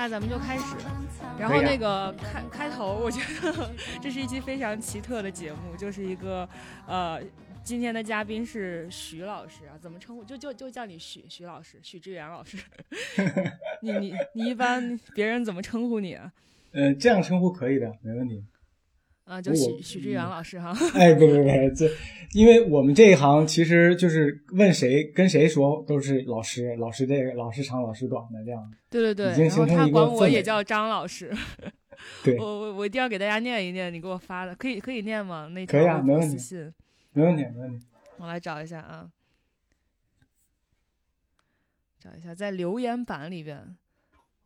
那咱们就开始。然后那个开开头，我觉得 这是一期非常奇特的节目，就是一个呃，今天的嘉宾是徐老师啊，怎么称呼？就就就叫你徐徐老师，许志远老师。你你你一般别人怎么称呼你啊？嗯，这样称呼可以的，没问题。啊，就许许志远老师哈。哎，不不不，这因为我们这一行其实就是问谁跟谁说都是老师，老师这个老师长老师短的这样。对对对，然后他管我也叫张老师。对我我我一定要给大家念一念你给我发的，可以可以念吗？那可以啊没问题信，没问题，没问题。我来找一下啊，找一下在留言板里边。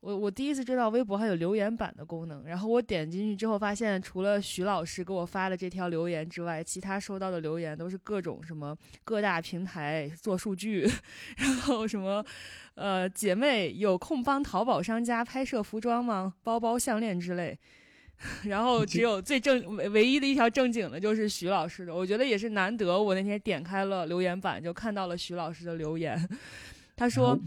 我我第一次知道微博还有留言板的功能，然后我点进去之后发现，除了徐老师给我发的这条留言之外，其他收到的留言都是各种什么各大平台做数据，然后什么呃姐妹有空帮淘宝商家拍摄服装吗？包包、项链之类。然后只有最正唯唯一的一条正经的就是徐老师的，我觉得也是难得。我那天点开了留言板，就看到了徐老师的留言，他说。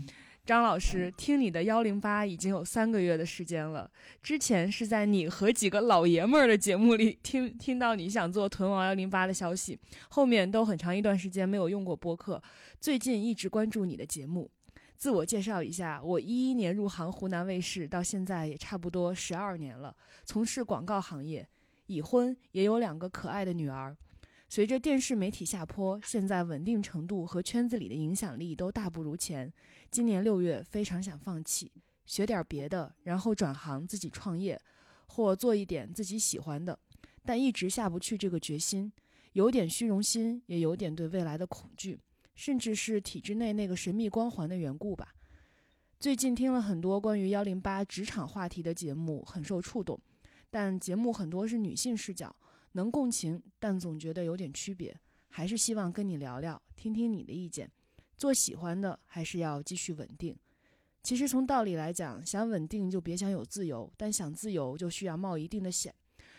张老师，听你的幺零八已经有三个月的时间了。之前是在你和几个老爷们儿的节目里听听到你想做屯王幺零八的消息，后面都很长一段时间没有用过播客，最近一直关注你的节目。自我介绍一下，我一一年入行湖南卫视，到现在也差不多十二年了，从事广告行业，已婚，也有两个可爱的女儿。随着电视媒体下坡，现在稳定程度和圈子里的影响力都大不如前。今年六月非常想放弃，学点别的，然后转行自己创业，或做一点自己喜欢的，但一直下不去这个决心，有点虚荣心，也有点对未来的恐惧，甚至是体制内那个神秘光环的缘故吧。最近听了很多关于幺零八职场话题的节目，很受触动，但节目很多是女性视角，能共情，但总觉得有点区别，还是希望跟你聊聊，听听你的意见。做喜欢的还是要继续稳定。其实从道理来讲，想稳定就别想有自由，但想自由就需要冒一定的险。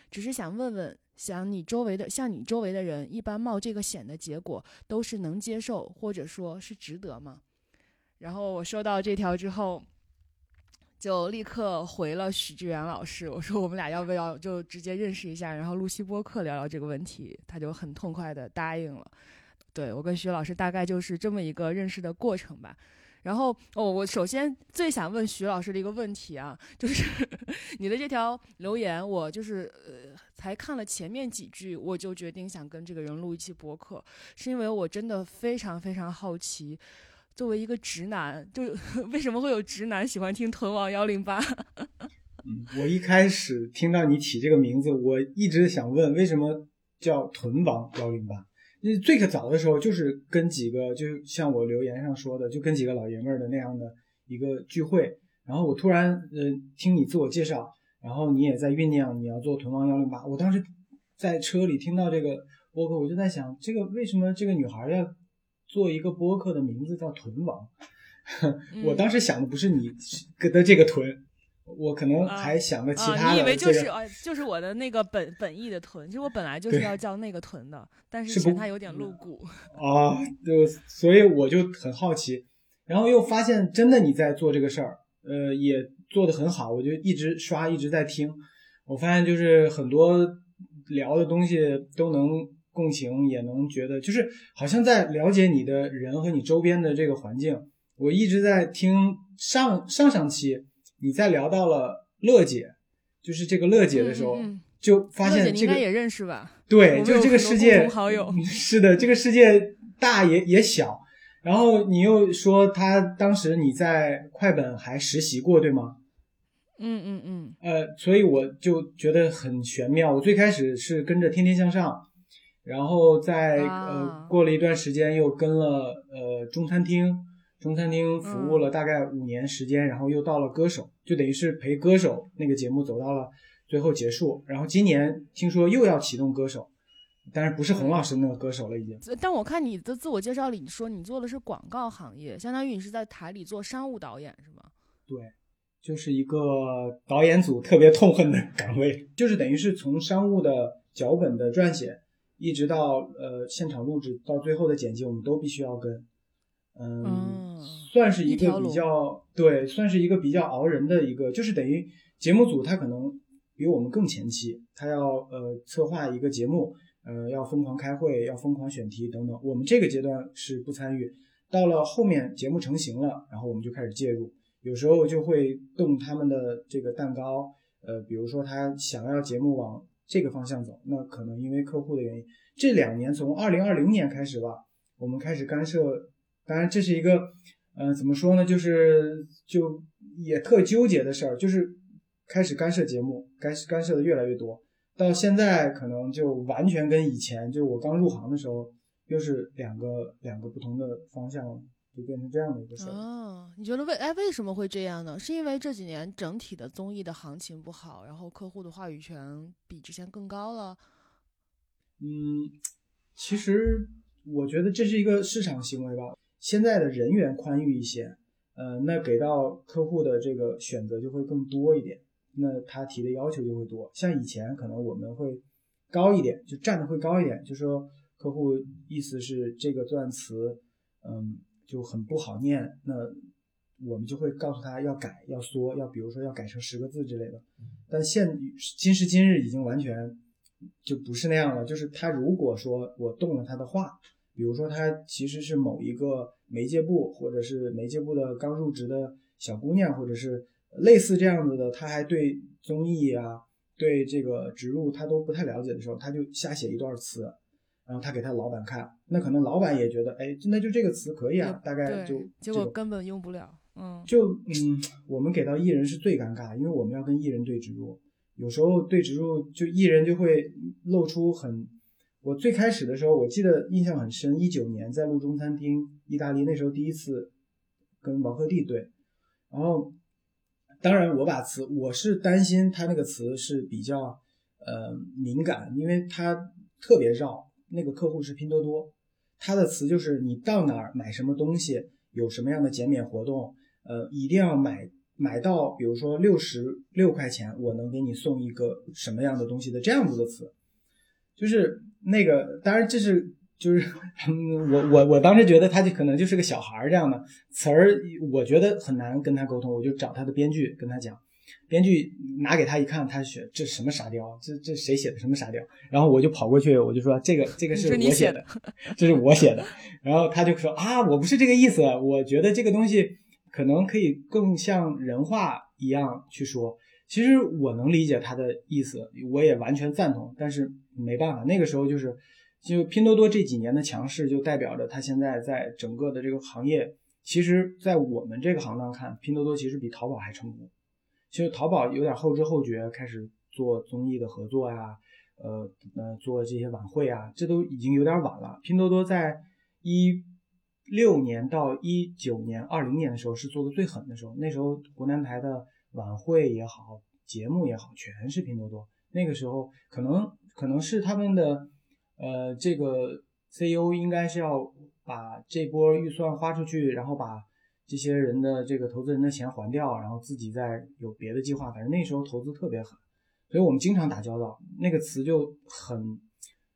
只是想问问，想你周围的像你周围的人，一般冒这个险的结果都是能接受，或者说是值得吗？然后我收到这条之后，就立刻回了许志远老师，我说我们俩要不要就直接认识一下，然后录期播客聊聊这个问题？他就很痛快的答应了。对我跟徐老师大概就是这么一个认识的过程吧。然后哦，我首先最想问徐老师的一个问题啊，就是 你的这条留言，我就是呃才看了前面几句，我就决定想跟这个人录一期播客，是因为我真的非常非常好奇，作为一个直男，就 为什么会有直男喜欢听屯王幺零八？嗯，我一开始听到你起这个名字，我一直想问，为什么叫屯王幺零八？那最可早的时候，就是跟几个，就像我留言上说的，就跟几个老爷们儿的那样的一个聚会。然后我突然，呃，听你自我介绍，然后你也在酝酿你要做屯王幺零八。我当时在车里听到这个播客，我就在想，这个为什么这个女孩要做一个播客的名字叫屯王？我当时想的不是你的这个屯。我可能还想的其他的、啊，你以为就是呃，就是我的那个本本意的屯，其实我本来就是要叫那个屯的，但是嫌它有点露骨。啊，就所以我就很好奇，然后又发现真的你在做这个事儿，呃，也做得很好，我就一直刷，一直在听。我发现就是很多聊的东西都能共情，也能觉得就是好像在了解你的人和你周边的这个环境。我一直在听上上上期。你在聊到了乐姐，就是这个乐姐的时候，嗯嗯、就发现这个应该也认识吧？对，就这个世界好友 是的，这个世界大也也小。然后你又说他当时你在快本还实习过，对吗？嗯嗯嗯。呃，所以我就觉得很玄妙。我最开始是跟着天天向上，然后在、啊、呃过了一段时间又跟了呃中餐厅。中餐厅服务了大概五年时间，嗯、然后又到了歌手，就等于是陪歌手那个节目走到了最后结束。然后今年听说又要启动歌手，但是不是洪老师那个歌手了已经。但我看你的自我介绍里你说你做的是广告行业，相当于你是在台里做商务导演是吗？对，就是一个导演组特别痛恨的岗位，就是等于是从商务的脚本的撰写，一直到呃现场录制到最后的剪辑，我们都必须要跟。嗯，算是一个比较对，算是一个比较熬人的一个，就是等于节目组他可能比我们更前期，他要呃策划一个节目，呃要疯狂开会，要疯狂选题等等。我们这个阶段是不参与，到了后面节目成型了，然后我们就开始介入，有时候就会动他们的这个蛋糕，呃，比如说他想要节目往这个方向走，那可能因为客户的原因，这两年从二零二零年开始吧，我们开始干涉。当然，这是一个，呃，怎么说呢？就是就也特纠结的事儿，就是开始干涉节目，干干涉的越来越多，到现在可能就完全跟以前，就我刚入行的时候，又是两个两个不同的方向，就变成这样的一个事儿。哦，你觉得为哎为什么会这样呢？是因为这几年整体的综艺的行情不好，然后客户的话语权比之前更高了？嗯，其实我觉得这是一个市场行为吧。现在的人员宽裕一些，呃，那给到客户的这个选择就会更多一点，那他提的要求就会多。像以前可能我们会高一点，就站的会高一点，就说客户意思是这个钻词，嗯，就很不好念，那我们就会告诉他要改、要缩、要比如说要改成十个字之类的。但现今时今日已经完全就不是那样了，就是他如果说我动了他的话。比如说，他其实是某一个媒介部，或者是媒介部的刚入职的小姑娘，或者是类似这样子的，他还对综艺啊，对这个植入他都不太了解的时候，他就瞎写一段词，然后他给他老板看，那可能老板也觉得，哎，那就这个词可以啊，大概就结果根本用不了，嗯，就嗯，我们给到艺人是最尴尬，因为我们要跟艺人对植入，有时候对植入就艺人就会露出很。我最开始的时候，我记得印象很深，一九年在路中餐厅，意大利那时候第一次跟王鹤棣对，然后当然我把词，我是担心他那个词是比较呃敏感，因为他特别绕。那个客户是拼多多，他的词就是你到哪儿买什么东西，有什么样的减免活动，呃，一定要买买到，比如说六十六块钱，我能给你送一个什么样的东西的这样子的词，就是。那个当然这是就是 嗯我我我当时觉得他就可能就是个小孩儿这样的词儿，我觉得很难跟他沟通，我就找他的编剧跟他讲，编剧拿给他一看，他写这什么沙雕，这这谁写的什么沙雕？然后我就跑过去，我就说这个这个是我写的，这是我写的。然后他就说啊，我不是这个意思，我觉得这个东西可能可以更像人话一样去说。其实我能理解他的意思，我也完全赞同，但是没办法，那个时候就是，就拼多多这几年的强势，就代表着他现在在整个的这个行业，其实，在我们这个行当看，拼多多其实比淘宝还成功。其实淘宝有点后知后觉，开始做综艺的合作呀，呃呃，做这些晚会啊，这都已经有点晚了。拼多多在一六年到一九年、二零年的时候是做的最狠的时候，那时候湖南台的。晚会也好，节目也好，全是拼多多。那个时候可能可能是他们的，呃，这个 CEO 应该是要把这波预算花出去，然后把这些人的这个投资人的钱还掉，然后自己再有别的计划。反正那时候投资特别狠，所以我们经常打交道，那个词就很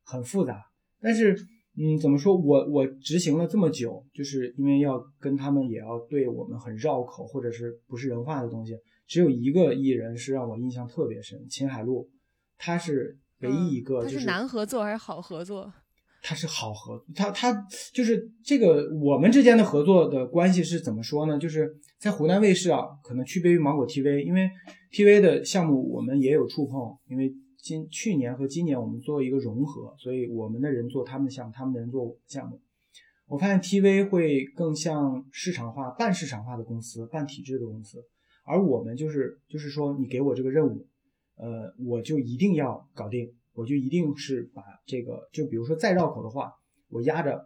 很复杂。但是，嗯，怎么说我我执行了这么久，就是因为要跟他们也要对我们很绕口或者是不是人话的东西。只有一个艺人是让我印象特别深，秦海璐，他是唯一一个。他是难合作还是好合作？他是好合，他他就是这个我们之间的合作的关系是怎么说呢？就是在湖南卫视啊，可能区别于芒果 TV，因为 TV 的项目我们也有触碰，因为今去年和今年我们做一个融合，所以我们的人做他们的项目，他们的人做项目。我发现 TV 会更像市场化、半市场化的公司、半体制的公司。而我们就是就是说，你给我这个任务，呃，我就一定要搞定，我就一定是把这个，就比如说再绕口的话，我压着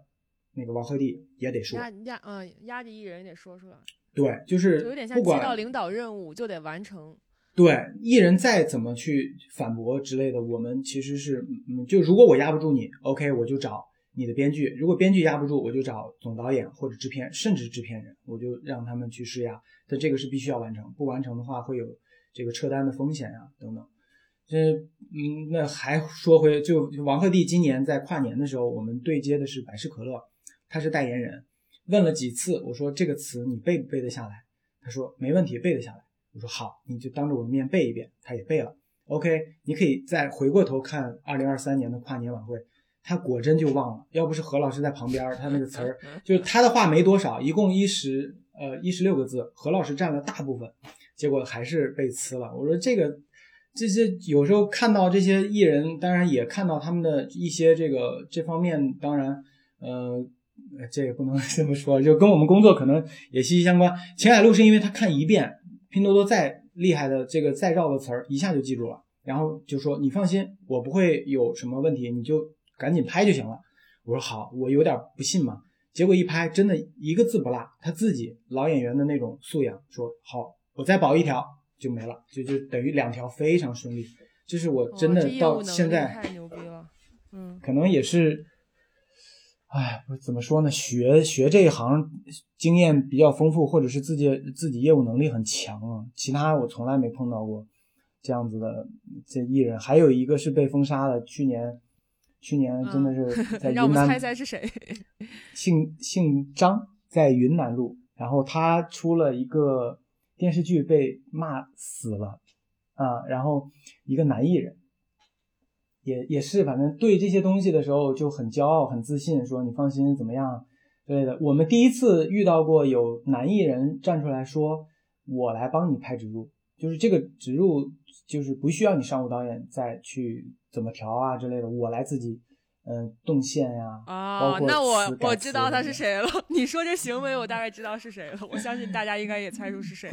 那个王鹤棣也得说，压压嗯，压着艺人也得说出来。对，就是有点像接到领导任务就得完成。对，艺人再怎么去反驳之类的，我们其实是，嗯，就如果我压不住你，OK，我就找。你的编剧，如果编剧压不住，我就找总导演或者制片，甚至制片人，我就让他们去施压。但这个是必须要完成，不完成的话会有这个撤单的风险呀，等等。这，嗯，那还说回，就王鹤棣今年在跨年的时候，我们对接的是百事可乐，他是代言人。问了几次，我说这个词你背不背得下来？他说没问题，背得下来。我说好，你就当着我的面背一遍。他也背了。OK，你可以再回过头看二零二三年的跨年晚会，他果真就忘了。要不是何老师在旁边，他那个词儿 就是他的话没多少，一共一十呃一十六个字，何老师占了大部分，结果还是被呲了。我说这个这些有时候看到这些艺人，当然也看到他们的一些这个这方面，当然呃这也不能 这么说，就跟我们工作可能也息息相关。秦海璐是因为他看一遍拼多多再厉害的这个再绕的词儿，一下就记住了。然后就说你放心，我不会有什么问题，你就赶紧拍就行了。我说好，我有点不信嘛。结果一拍，真的一个字不落，他自己老演员的那种素养，说好，我再保一条就没了，就就等于两条非常顺利。就是我真的到现在太牛逼了，嗯，可能也是，哎，怎么说呢？学学这一行经验比较丰富，或者是自己自己业务能力很强啊。其他我从来没碰到过。这样子的这艺人，还有一个是被封杀的。去年，去年真的是在云南。让我们猜猜是谁？姓姓张，在云南路。然后他出了一个电视剧，被骂死了啊。然后一个男艺人，也也是，反正对这些东西的时候就很骄傲、很自信，说你放心，怎么样之类的。我们第一次遇到过有男艺人站出来说：“我来帮你拍植入。”就是这个植入。就是不需要你商务导演再去怎么调啊之类的，我来自己，嗯，动线呀。啊，那我我知道他是谁了。你说这行为，我大概知道是谁了。我相信大家应该也猜出是谁。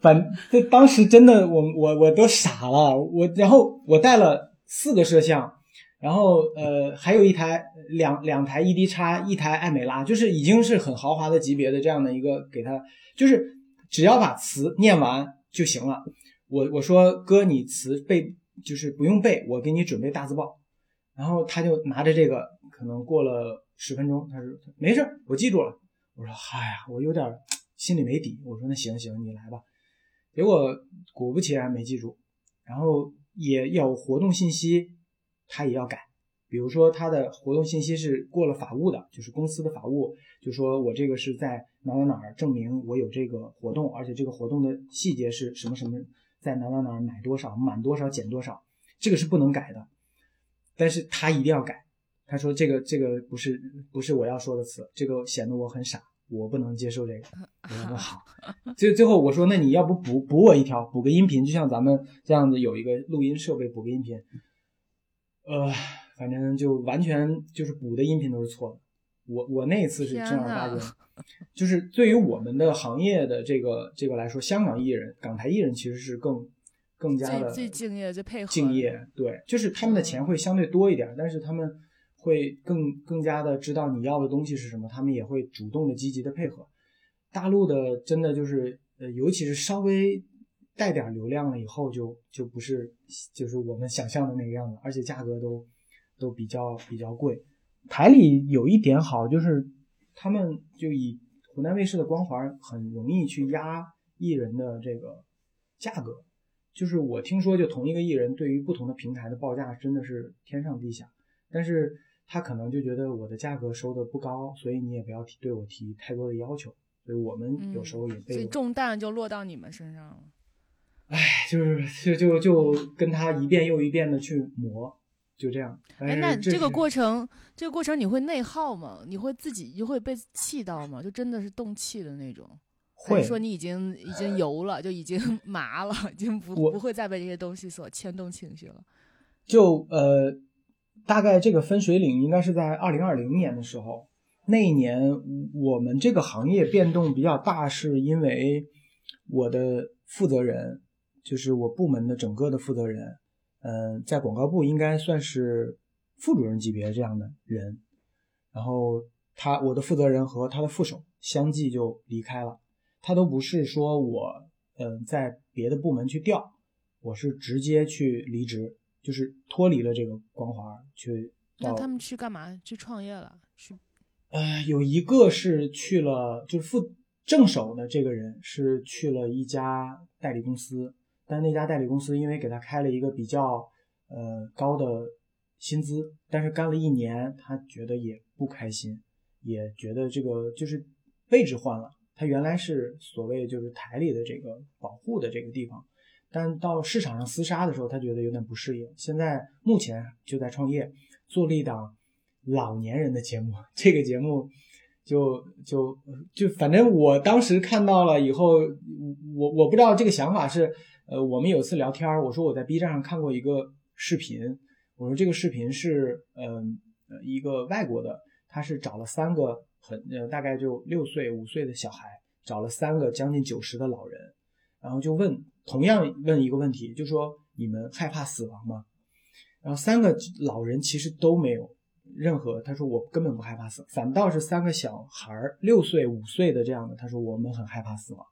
反这当时真的，我我我都傻了。我然后我带了四个摄像，然后呃还有一台两两台 ED 叉，一台艾美拉，就是已经是很豪华的级别的这样的一个给他，就是只要把词念完就行了。我我说哥，你词背就是不用背，我给你准备大字报。然后他就拿着这个，可能过了十分钟，他说没事，我记住了。我说嗨呀，我有点心里没底。我说那行行，你来吧。结果果不其然没记住，然后也有活动信息，他也要改。比如说他的活动信息是过了法务的，就是公司的法务，就说我这个是在哪哪哪儿证明我有这个活动，而且这个活动的细节是什么什么。在哪哪哪儿买多少满多少减多少，这个是不能改的，但是他一定要改。他说这个这个不是不是我要说的词，这个显得我很傻，我不能接受这个。我说好，最最后我说那你要不补补我一条，补个音频，就像咱们这样子有一个录音设备补个音频，呃，反正就完全就是补的音频都是错的。我我那一次是正儿八经。就是对于我们的行业的这个这个来说，香港艺人、港台艺人其实是更更加的最敬业、最配合、敬业。对，就是他们的钱会相对多一点，但是他们会更更加的知道你要的东西是什么，他们也会主动的、积极的配合。大陆的真的就是呃，尤其是稍微带点流量了以后，就就不是就是我们想象的那个样子，而且价格都都比较比较贵。台里有一点好就是。他们就以湖南卫视的光环，很容易去压艺人的这个价格。就是我听说，就同一个艺人，对于不同的平台的报价真的是天上地下。但是他可能就觉得我的价格收的不高，所以你也不要提对我提太多的要求。所以我们有时候也被所以重担就落到你们身上了。哎，就是就就就跟他一遍又一遍的去磨。就这样，哎，那这个过程，这个过程你会内耗吗？你会自己就会被气到吗？就真的是动气的那种？会说你已经已经油了，就已经 麻了，已经不不会再被这些东西所牵动情绪了。就呃，大概这个分水岭应该是在二零二零年的时候，那一年我们这个行业变动比较大，是因为我的负责人，就是我部门的整个的负责人。嗯，在广告部应该算是副主任级别这样的人，然后他我的负责人和他的副手相继就离开了，他都不是说我嗯在别的部门去调，我是直接去离职，就是脱离了这个光环去。那他们去干嘛？去创业了？去？呃，有一个是去了，就是副正手的这个人是去了一家代理公司。但那家代理公司因为给他开了一个比较呃高的薪资，但是干了一年，他觉得也不开心，也觉得这个就是位置换了，它原来是所谓就是台里的这个保护的这个地方，但到市场上厮杀的时候，他觉得有点不适应。现在目前就在创业，做了一档老年人的节目，这个节目就就就反正我当时看到了以后，我我不知道这个想法是，呃，我们有次聊天，我说我在 B 站上看过一个视频，我说这个视频是嗯呃一个外国的，他是找了三个。很呃，大概就六岁五岁的小孩，找了三个将近九十的老人，然后就问同样问一个问题，就说你们害怕死亡吗？然后三个老人其实都没有任何，他说我根本不害怕死，反倒是三个小孩六岁五岁的这样的，他说我们很害怕死亡，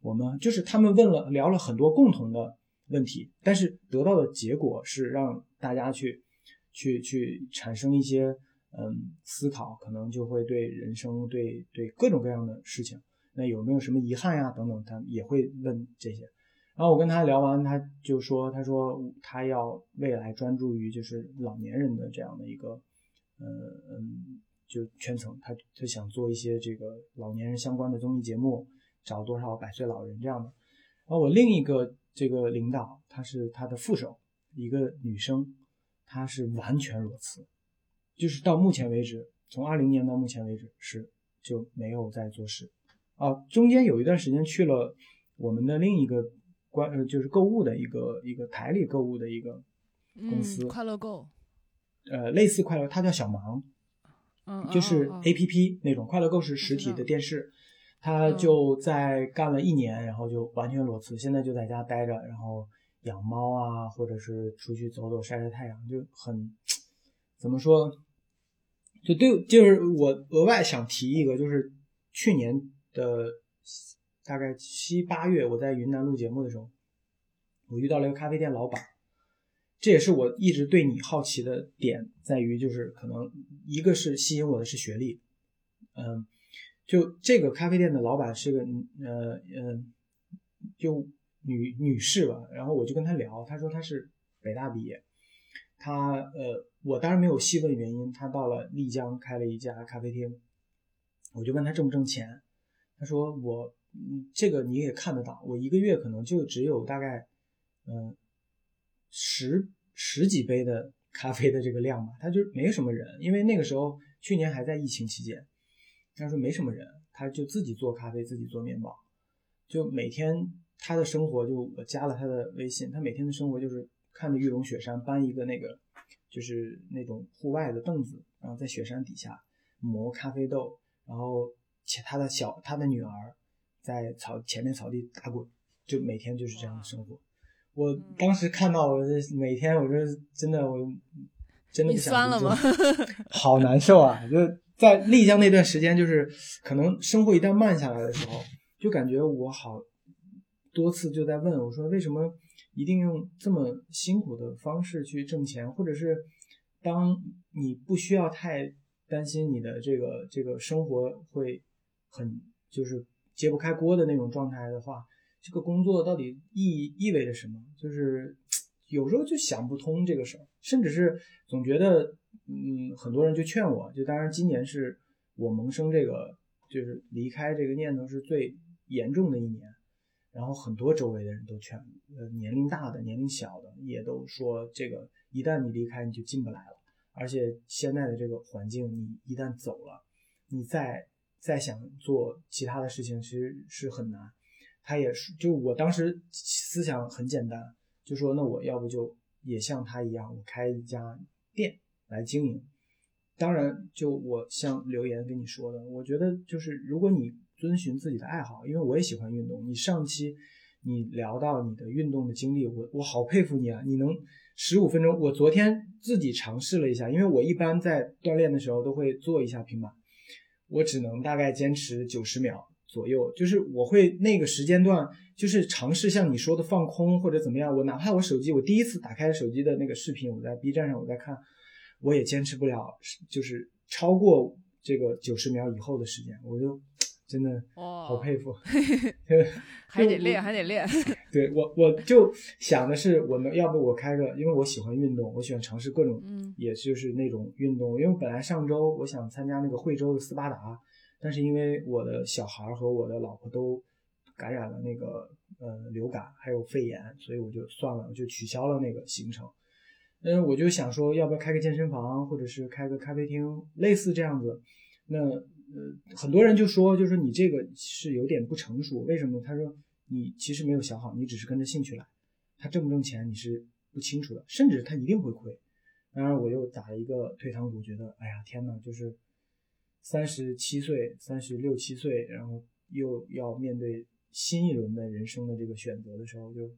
我们就是他们问了聊了很多共同的问题，但是得到的结果是让大家去去去产生一些。嗯，思考可能就会对人生、对对各种各样的事情，那有没有什么遗憾呀？等等，他也会问这些。然后我跟他聊完，他就说：“他说他要未来专注于就是老年人的这样的一个，嗯嗯，就圈层。他他想做一些这个老年人相关的综艺节目，找多少百岁老人这样的。然后我另一个这个领导，他是他的副手，一个女生，她是完全裸辞。”就是到目前为止，从二零年到目前为止是就没有在做事，啊，中间有一段时间去了我们的另一个关呃就是购物的一个一个台里购物的一个公司，快乐购，呃，类似快乐，它叫小芒，嗯，就是 A P P 那种，快乐购是实体的电视，他就在干了一年，然后就完全裸辞，现在就在家待着，然后养猫啊，或者是出去走走晒晒太阳，就很怎么说？就对，就是我额外想提一个，就是去年的大概七八月，我在云南录节目的时候，我遇到了一个咖啡店老板，这也是我一直对你好奇的点，在于就是可能一个是吸引我的是学历，嗯，就这个咖啡店的老板是个呃呃，就女女士吧，然后我就跟她聊，她说她是北大毕业。他呃，我当然没有细问原因。他到了丽江开了一家咖啡厅，我就问他挣不挣钱。他说我，嗯，这个你也看得到，我一个月可能就只有大概，嗯，十十几杯的咖啡的这个量吧。他就没什么人，因为那个时候去年还在疫情期间。他说没什么人，他就自己做咖啡，自己做面包，就每天他的生活就我加了他的微信，他每天的生活就是。看着玉龙雪山搬一个那个，就是那种户外的凳子，然后在雪山底下磨咖啡豆，然后且他的小他的女儿在草前面草地打滚，就每天就是这样的生活。我当时看到我每天，我就真的，我真的不想了吗？好难受啊！就在丽江那段时间，就是可能生活一旦慢下来的时候，就感觉我好多次就在问我说为什么。一定用这么辛苦的方式去挣钱，或者是当你不需要太担心你的这个这个生活会很就是揭不开锅的那种状态的话，这个工作到底意意味着什么？就是有时候就想不通这个事儿，甚至是总觉得，嗯，很多人就劝我，就当然今年是我萌生这个就是离开这个念头是最严重的一年。然后很多周围的人都劝，呃，年龄大的、年龄小的也都说，这个一旦你离开，你就进不来了。而且现在的这个环境，你一旦走了，你再再想做其他的事情，其实是很难。他也是，就我当时思想很简单，就说那我要不就也像他一样，我开一家店来经营。当然，就我像留言跟你说的，我觉得就是如果你。遵循自己的爱好，因为我也喜欢运动。你上期你聊到你的运动的经历，我我好佩服你啊！你能十五分钟，我昨天自己尝试了一下，因为我一般在锻炼的时候都会做一下平板，我只能大概坚持九十秒左右。就是我会那个时间段，就是尝试像你说的放空或者怎么样。我哪怕我手机，我第一次打开手机的那个视频，我在 B 站上我在看，我也坚持不了，就是超过这个九十秒以后的时间，我就。真的好佩服，还得练，还得练。对我，我就想的是，我能要不我开个，因为我喜欢运动，我喜欢尝试各种，也就是那种运动。因为本来上周我想参加那个惠州的斯巴达，但是因为我的小孩和我的老婆都感染了那个呃流感还有肺炎，所以我就算了，我就取消了那个行程。嗯，我就想说，要不要开个健身房，或者是开个咖啡厅，类似这样子。那呃，很多人就说，就说你这个是有点不成熟。为什么？他说你其实没有想好，你只是跟着兴趣来。他挣不挣钱你是不清楚的，甚至他一定会亏。当然，我又打了一个退堂鼓，觉得哎呀天呐，就是三十七岁、三十六七岁，然后又要面对新一轮的人生的这个选择的时候，就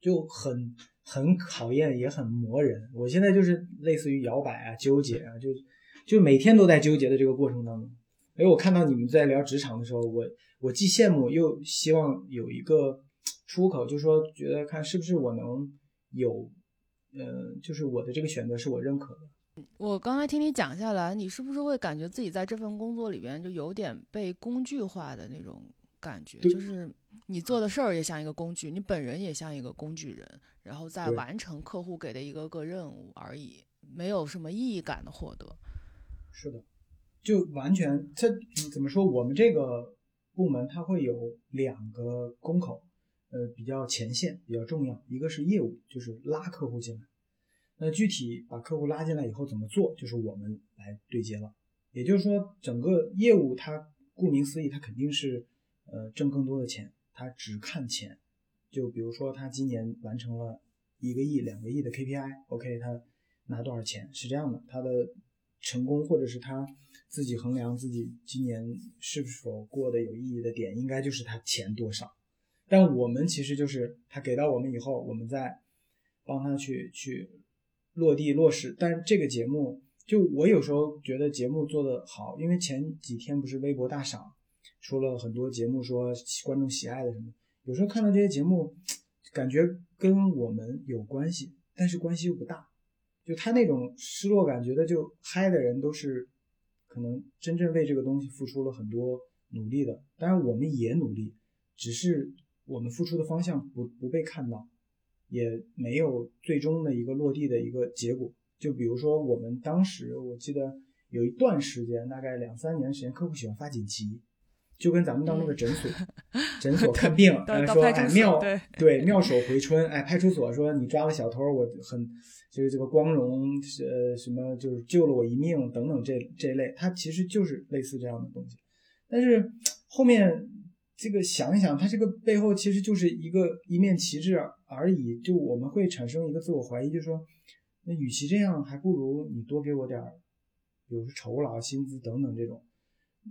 就很很考验，也很磨人。我现在就是类似于摇摆啊、纠结啊，就就每天都在纠结的这个过程当中。哎，我看到你们在聊职场的时候，我我既羡慕又希望有一个出口，就说觉得看是不是我能有。嗯，就是我的这个选择是我认可的。我刚才听你讲下来，你是不是会感觉自己在这份工作里边就有点被工具化的那种感觉？就是你做的事儿也像一个工具，你本人也像一个工具人，然后在完成客户给的一个个任务而已，没有什么意义感的获得。是的，就完全这怎么说？我们这个部门它会有两个工口。呃，比较前线比较重要，一个是业务，就是拉客户进来。那具体把客户拉进来以后怎么做，就是我们来对接了。也就是说，整个业务它顾名思义，它肯定是呃挣更多的钱，它只看钱。就比如说，他今年完成了一个亿、两个亿的 KPI，OK，他拿多少钱是这样的。他的成功或者是他自己衡量自己今年是否过得有意义的点，应该就是他钱多少。但我们其实就是他给到我们以后，我们再帮他去去落地落实。但这个节目，就我有时候觉得节目做得好，因为前几天不是微博大赏出了很多节目，说观众喜爱的什么，有时候看到这些节目，感觉跟我们有关系，但是关系又不大。就他那种失落感，觉得就嗨的人都是可能真正为这个东西付出了很多努力的。当然我们也努力，只是。我们付出的方向不不被看到，也没有最终的一个落地的一个结果。就比如说，我们当时我记得有一段时间，大概两三年时间，客户喜欢发锦旗，就跟咱们到那个诊所，诊所看病，说哎妙对妙手回春，哎派出所说你抓了小偷，我很就是这个光荣呃什么就是救了我一命等等这这类，它其实就是类似这样的东西，但是后面。这个想一想，它这个背后其实就是一个一面旗帜而已。就我们会产生一个自我怀疑，就说，那与其这样，还不如你多给我点儿，比如说酬劳、薪资等等这种。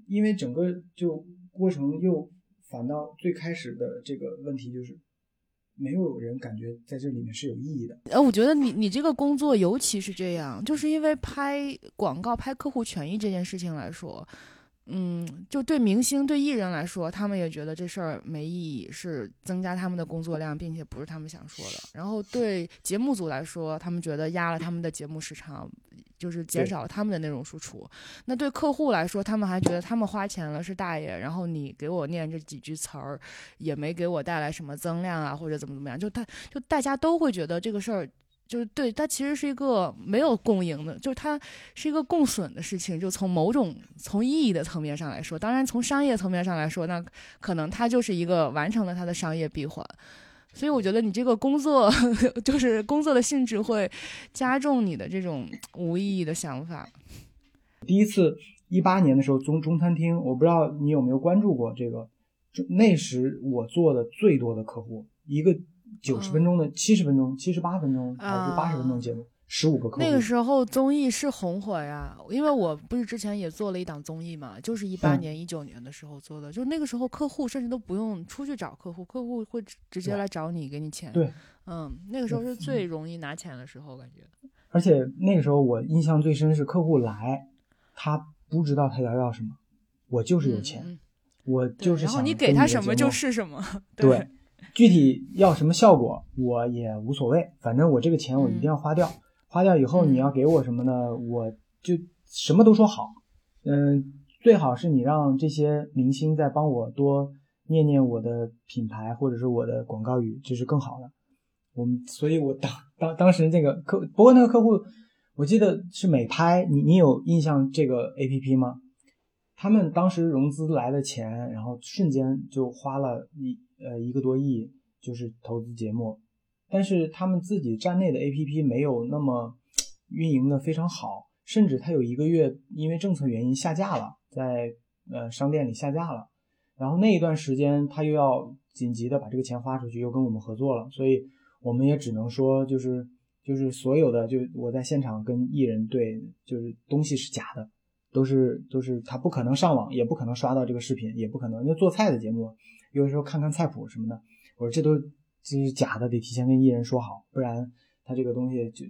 因为整个就过程又反倒最开始的这个问题就是，没有人感觉在这里面是有意义的。呃，我觉得你你这个工作尤其是这样，就是因为拍广告、拍客户权益这件事情来说。嗯，就对明星、对艺人来说，他们也觉得这事儿没意义，是增加他们的工作量，并且不是他们想说的。然后对节目组来说，他们觉得压了他们的节目时长，就是减少了他们的内容输出。那对客户来说，他们还觉得他们花钱了是大爷，然后你给我念这几句词儿，也没给我带来什么增量啊，或者怎么怎么样，就他就大家都会觉得这个事儿。就是对它其实是一个没有共赢的，就是它是一个共损的事情。就从某种从意义的层面上来说，当然从商业层面上来说，那可能它就是一个完成了它的商业闭环。所以我觉得你这个工作 就是工作的性质会加重你的这种无意义的想法。第一次一八年的时候中中餐厅，我不知道你有没有关注过这个，那时我做的最多的客户一个。九十分钟的七十分钟，七十八分钟还是八十分钟节目，十五个客户。那个时候综艺是红火呀，因为我不是之前也做了一档综艺嘛，就是一八年、一九年的时候做的，就那个时候客户甚至都不用出去找客户，客户会直接来找你给你钱。对，嗯，那个时候是最容易拿钱的时候，感觉。而且那个时候我印象最深是客户来，他不知道他要要什么，我就是有钱，我就是想。然后你给他什么就是什么，对。具体要什么效果，我也无所谓，反正我这个钱我一定要花掉。花掉以后你要给我什么呢？我就什么都说好。嗯，最好是你让这些明星再帮我多念念我的品牌或者是我的广告语，这是更好的。我们，所以我当当当时那个客，不过那个客户，我记得是美拍，你你有印象这个 A P P 吗？他们当时融资来的钱，然后瞬间就花了一呃一个多亿，就是投资节目，但是他们自己站内的 APP 没有那么运营的非常好，甚至他有一个月因为政策原因下架了，在呃商店里下架了，然后那一段时间他又要紧急的把这个钱花出去，又跟我们合作了，所以我们也只能说就是就是所有的就我在现场跟艺人对，就是东西是假的。都是都是他不可能上网，也不可能刷到这个视频，也不可能。那做菜的节目，有的时候看看菜谱什么的，我说这都这是假的，得提前跟艺人说好，不然他这个东西就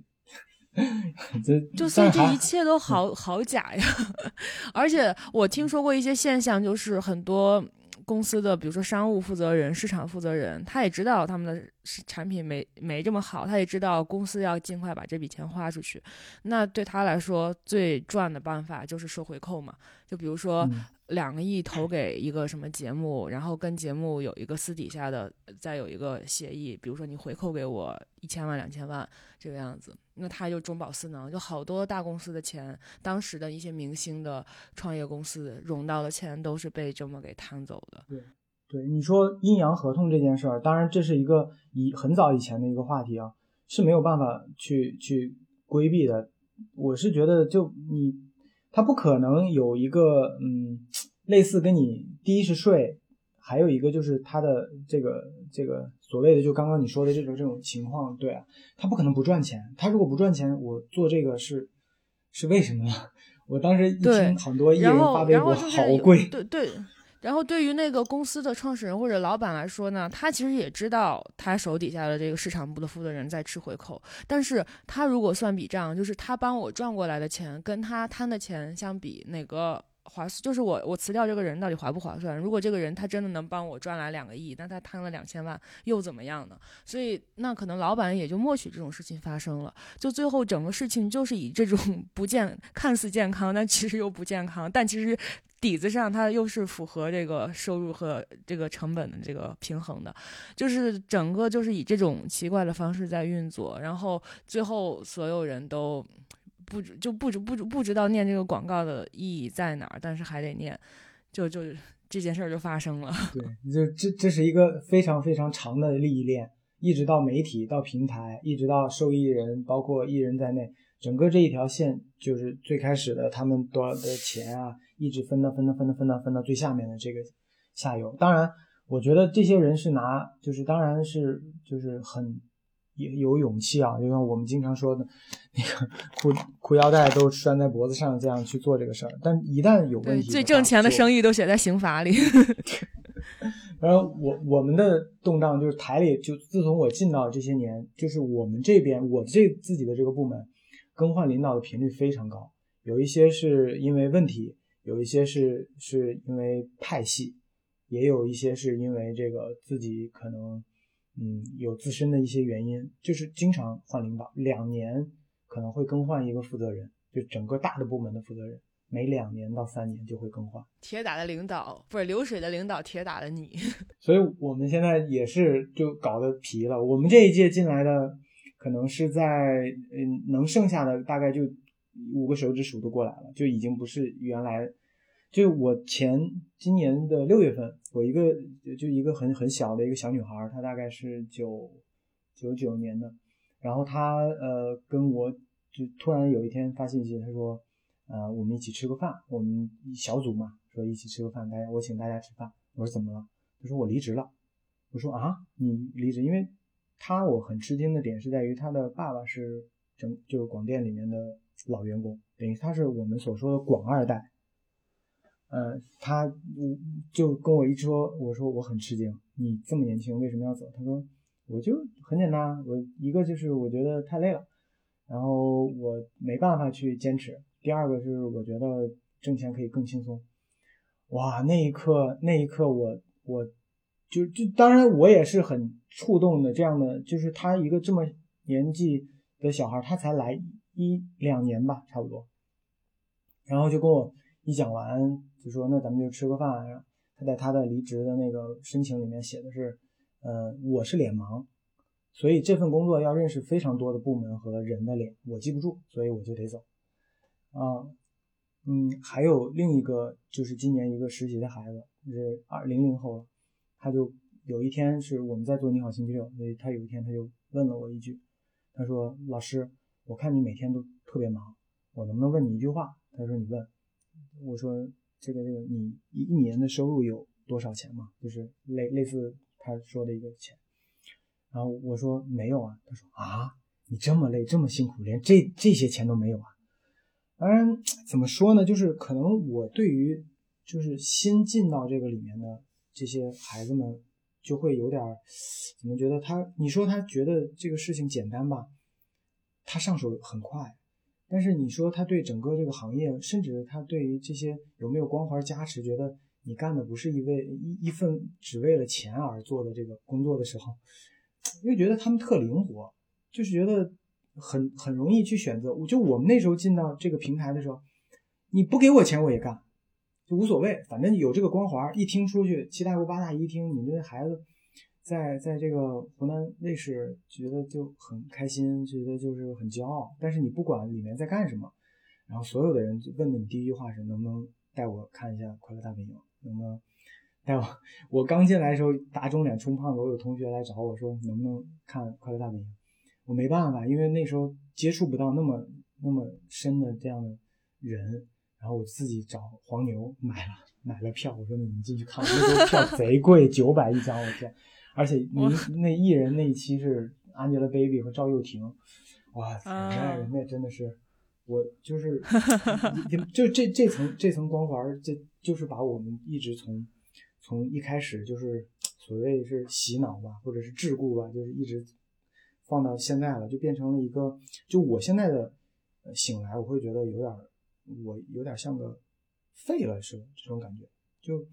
这就所以这一切都好好假呀。而且我听说过一些现象，就是很多。公司的比如说商务负责人、市场负责人，他也知道他们的产品没没这么好，他也知道公司要尽快把这笔钱花出去。那对他来说，最赚的办法就是收回扣嘛。就比如说两个亿投给一个什么节目，然后跟节目有一个私底下的再有一个协议，比如说你回扣给我一千万、两千万这个样子。那他就中饱私囊，就好多大公司的钱，当时的一些明星的创业公司融到的钱，都是被这么给贪走的。对，你说阴阳合同这件事儿，当然这是一个以很早以前的一个话题啊，是没有办法去去规避的。我是觉得，就你他不可能有一个嗯，类似跟你第一是税。还有一个就是他的这个这个所谓的就刚刚你说的这种这种情况，对啊，他不可能不赚钱。他如果不赚钱，我做这个是是为什么呢？我当时一听很多艺人发微博，好贵。对对。然后对于那个公司的创始人或者老板来说呢，他其实也知道他手底下的这个市场部的负责人在吃回扣，但是他如果算笔账，就是他帮我赚过来的钱跟他贪的钱相比，哪个？划算就是我我辞掉这个人到底划不划算？如果这个人他真的能帮我赚来两个亿，那他贪了两千万又怎么样呢？所以那可能老板也就默许这种事情发生了。就最后整个事情就是以这种 不健看似健康，但其实又不健康，但其实底子上它又是符合这个收入和这个成本的这个平衡的，就是整个就是以这种奇怪的方式在运作，然后最后所有人都。不知就不知不知不知道念这个广告的意义在哪儿，但是还得念，就就这件事儿就发生了。对，就这这是一个非常非常长的利益链，一直到媒体到平台，一直到受益人，包括艺人在内，整个这一条线就是最开始的他们多少的钱啊，一直分到分到分到分到分到最下面的这个下游。当然，我觉得这些人是拿，就是当然是就是很。有有勇气啊，就像我们经常说的，那个裤裤腰带都拴在脖子上，这样去做这个事儿。但一旦有问题，最挣钱的生意都写在刑法里。然后我我们的动荡就是台里，就自从我进到这些年，就是我们这边我这自己的这个部门更换领导的频率非常高，有一些是因为问题，有一些是是因为派系，也有一些是因为这个自己可能。嗯，有自身的一些原因，就是经常换领导，两年可能会更换一个负责人，就整个大的部门的负责人，每两年到三年就会更换。铁打的领导不是流水的领导，铁打的你。所以我们现在也是就搞得皮了。我们这一届进来的，可能是在嗯能剩下的大概就五个手指数得过来了，就已经不是原来。就我前今年的六月份，我一个就一个很很小的一个小女孩，她大概是九九九年的，然后她呃跟我就突然有一天发信息，她说呃我们一起吃个饭，我们小组嘛，说一起吃个饭，大家我请大家吃饭。我说怎么了？她说我离职了。我说啊你离职？因为她我很吃惊的点是在于她的爸爸是整就是广电里面的老员工，等于他是我们所说的广二代。呃，他就跟我一说，我说我很吃惊，你这么年轻为什么要走？他说我就很简单，我一个就是我觉得太累了，然后我没办法去坚持。第二个就是我觉得挣钱可以更轻松。哇，那一刻那一刻我我就就当然我也是很触动的，这样的就是他一个这么年纪的小孩，他才来一两年吧，差不多，然后就跟我一讲完。就说那咱们就吃个饭。他在他的离职的那个申请里面写的是，呃，我是脸盲，所以这份工作要认识非常多的部门和人的脸，我记不住，所以我就得走。啊，嗯，还有另一个就是今年一个实习的孩子，是二零零后了，他就有一天是我们在做你好星期六，所以他有一天他就问了我一句，他说：“老师，我看你每天都特别忙，我能不能问你一句话？”他说：“你问。”我说：“这个这个，你一一年的收入有多少钱嘛？就是类类似他说的一个钱。”然后我说：“没有啊。”他说：“啊，你这么累，这么辛苦，连这这些钱都没有啊？”当然，怎么说呢？就是可能我对于就是新进到这个里面的这些孩子们，就会有点怎么觉得他？你说他觉得这个事情简单吧，他上手很快。但是你说他对整个这个行业，甚至他对于这些有没有光环加持，觉得你干的不是一位一一份只为了钱而做的这个工作的时候，又觉得他们特灵活，就是觉得。很很容易去选择，我就我们那时候进到这个平台的时候，你不给我钱我也干，就无所谓，反正有这个光环，一听出去七大姑八大姨听，你这孩子在在这个湖南卫视觉得就很开心，觉得就是很骄傲。但是你不管里面在干什么，然后所有的人就问的你第一句话是能不能带我看一下《快乐大本营》，能不能带我？我刚进来的时候打肿脸充胖子，我有同学来找我说能不能看《快乐大本营》。我没办法，因为那时候接触不到那么那么深的这样的人，然后我自己找黄牛买了买了票，我说你们进去看，那时候票 贼贵，九百一张，我天！而且你那艺人那一期是 Angelababy 和赵又廷，哇塞，那那真的是我就是就这这层这层光环，这就是把我们一直从从一开始就是所谓是洗脑吧，或者是桎梏吧，就是一直。放到现在了，就变成了一个，就我现在的醒来，我会觉得有点，我有点像个废了似的这种感觉，就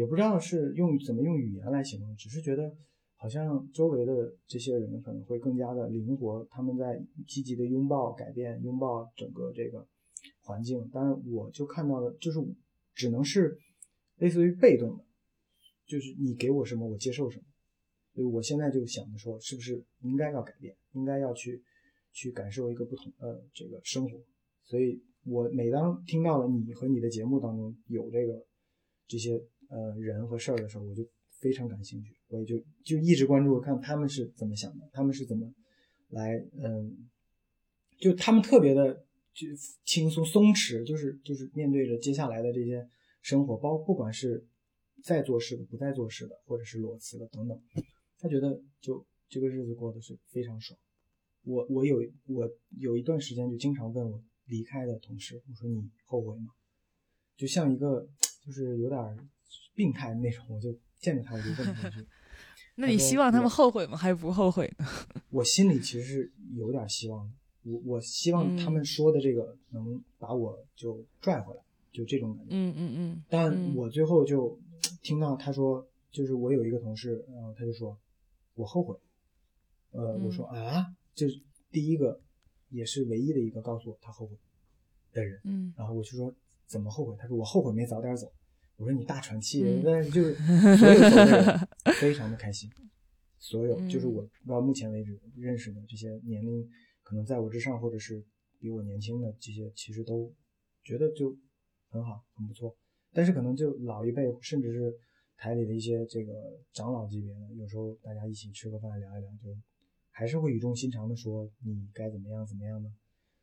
也不知道是用怎么用语言来形容，只是觉得好像周围的这些人可能会更加的灵活，他们在积极的拥抱改变，拥抱整个这个环境，但是我就看到的，就是只能是类似于被动的，就是你给我什么，我接受什么。所以我现在就想着说，是不是应该要改变，应该要去去感受一个不同的这个生活。所以我每当听到了你和你的节目当中有这个这些呃人和事儿的时候，我就非常感兴趣，我也就就一直关注看他们是怎么想的，他们是怎么来嗯，就他们特别的就轻松松弛，就是就是面对着接下来的这些生活，包不管是在做事的、不在做事的，或者是裸辞的等等。他觉得就这个日子过得是非常爽。我我有我有一段时间就经常问我离开的同事，我说你后悔吗？就像一个就是有点病态的那种，我就见着他我就问他一句。那你希望他们后悔吗？还是不后悔呢？我心里其实是有点希望的。我我希望他们说的这个能把我就拽回来，就这种感觉。嗯嗯嗯。但我最后就听到他说，就是我有一个同事，然后他就说。我后悔，呃，我说啊，这是第一个，也是唯一的一个告诉我他后悔的人。嗯，然后我就说怎么后悔？他说我后悔没早点走。我说你大喘气，那就是所有的人非常的开心。所有就是我到目前为止认识的这些年龄可能在我之上或者是比我年轻的这些，其实都觉得就很好，很不错。但是可能就老一辈，甚至是。台里的一些这个长老级别的，有时候大家一起吃个饭聊一聊，就还是会语重心长的说你该怎么样怎么样呢？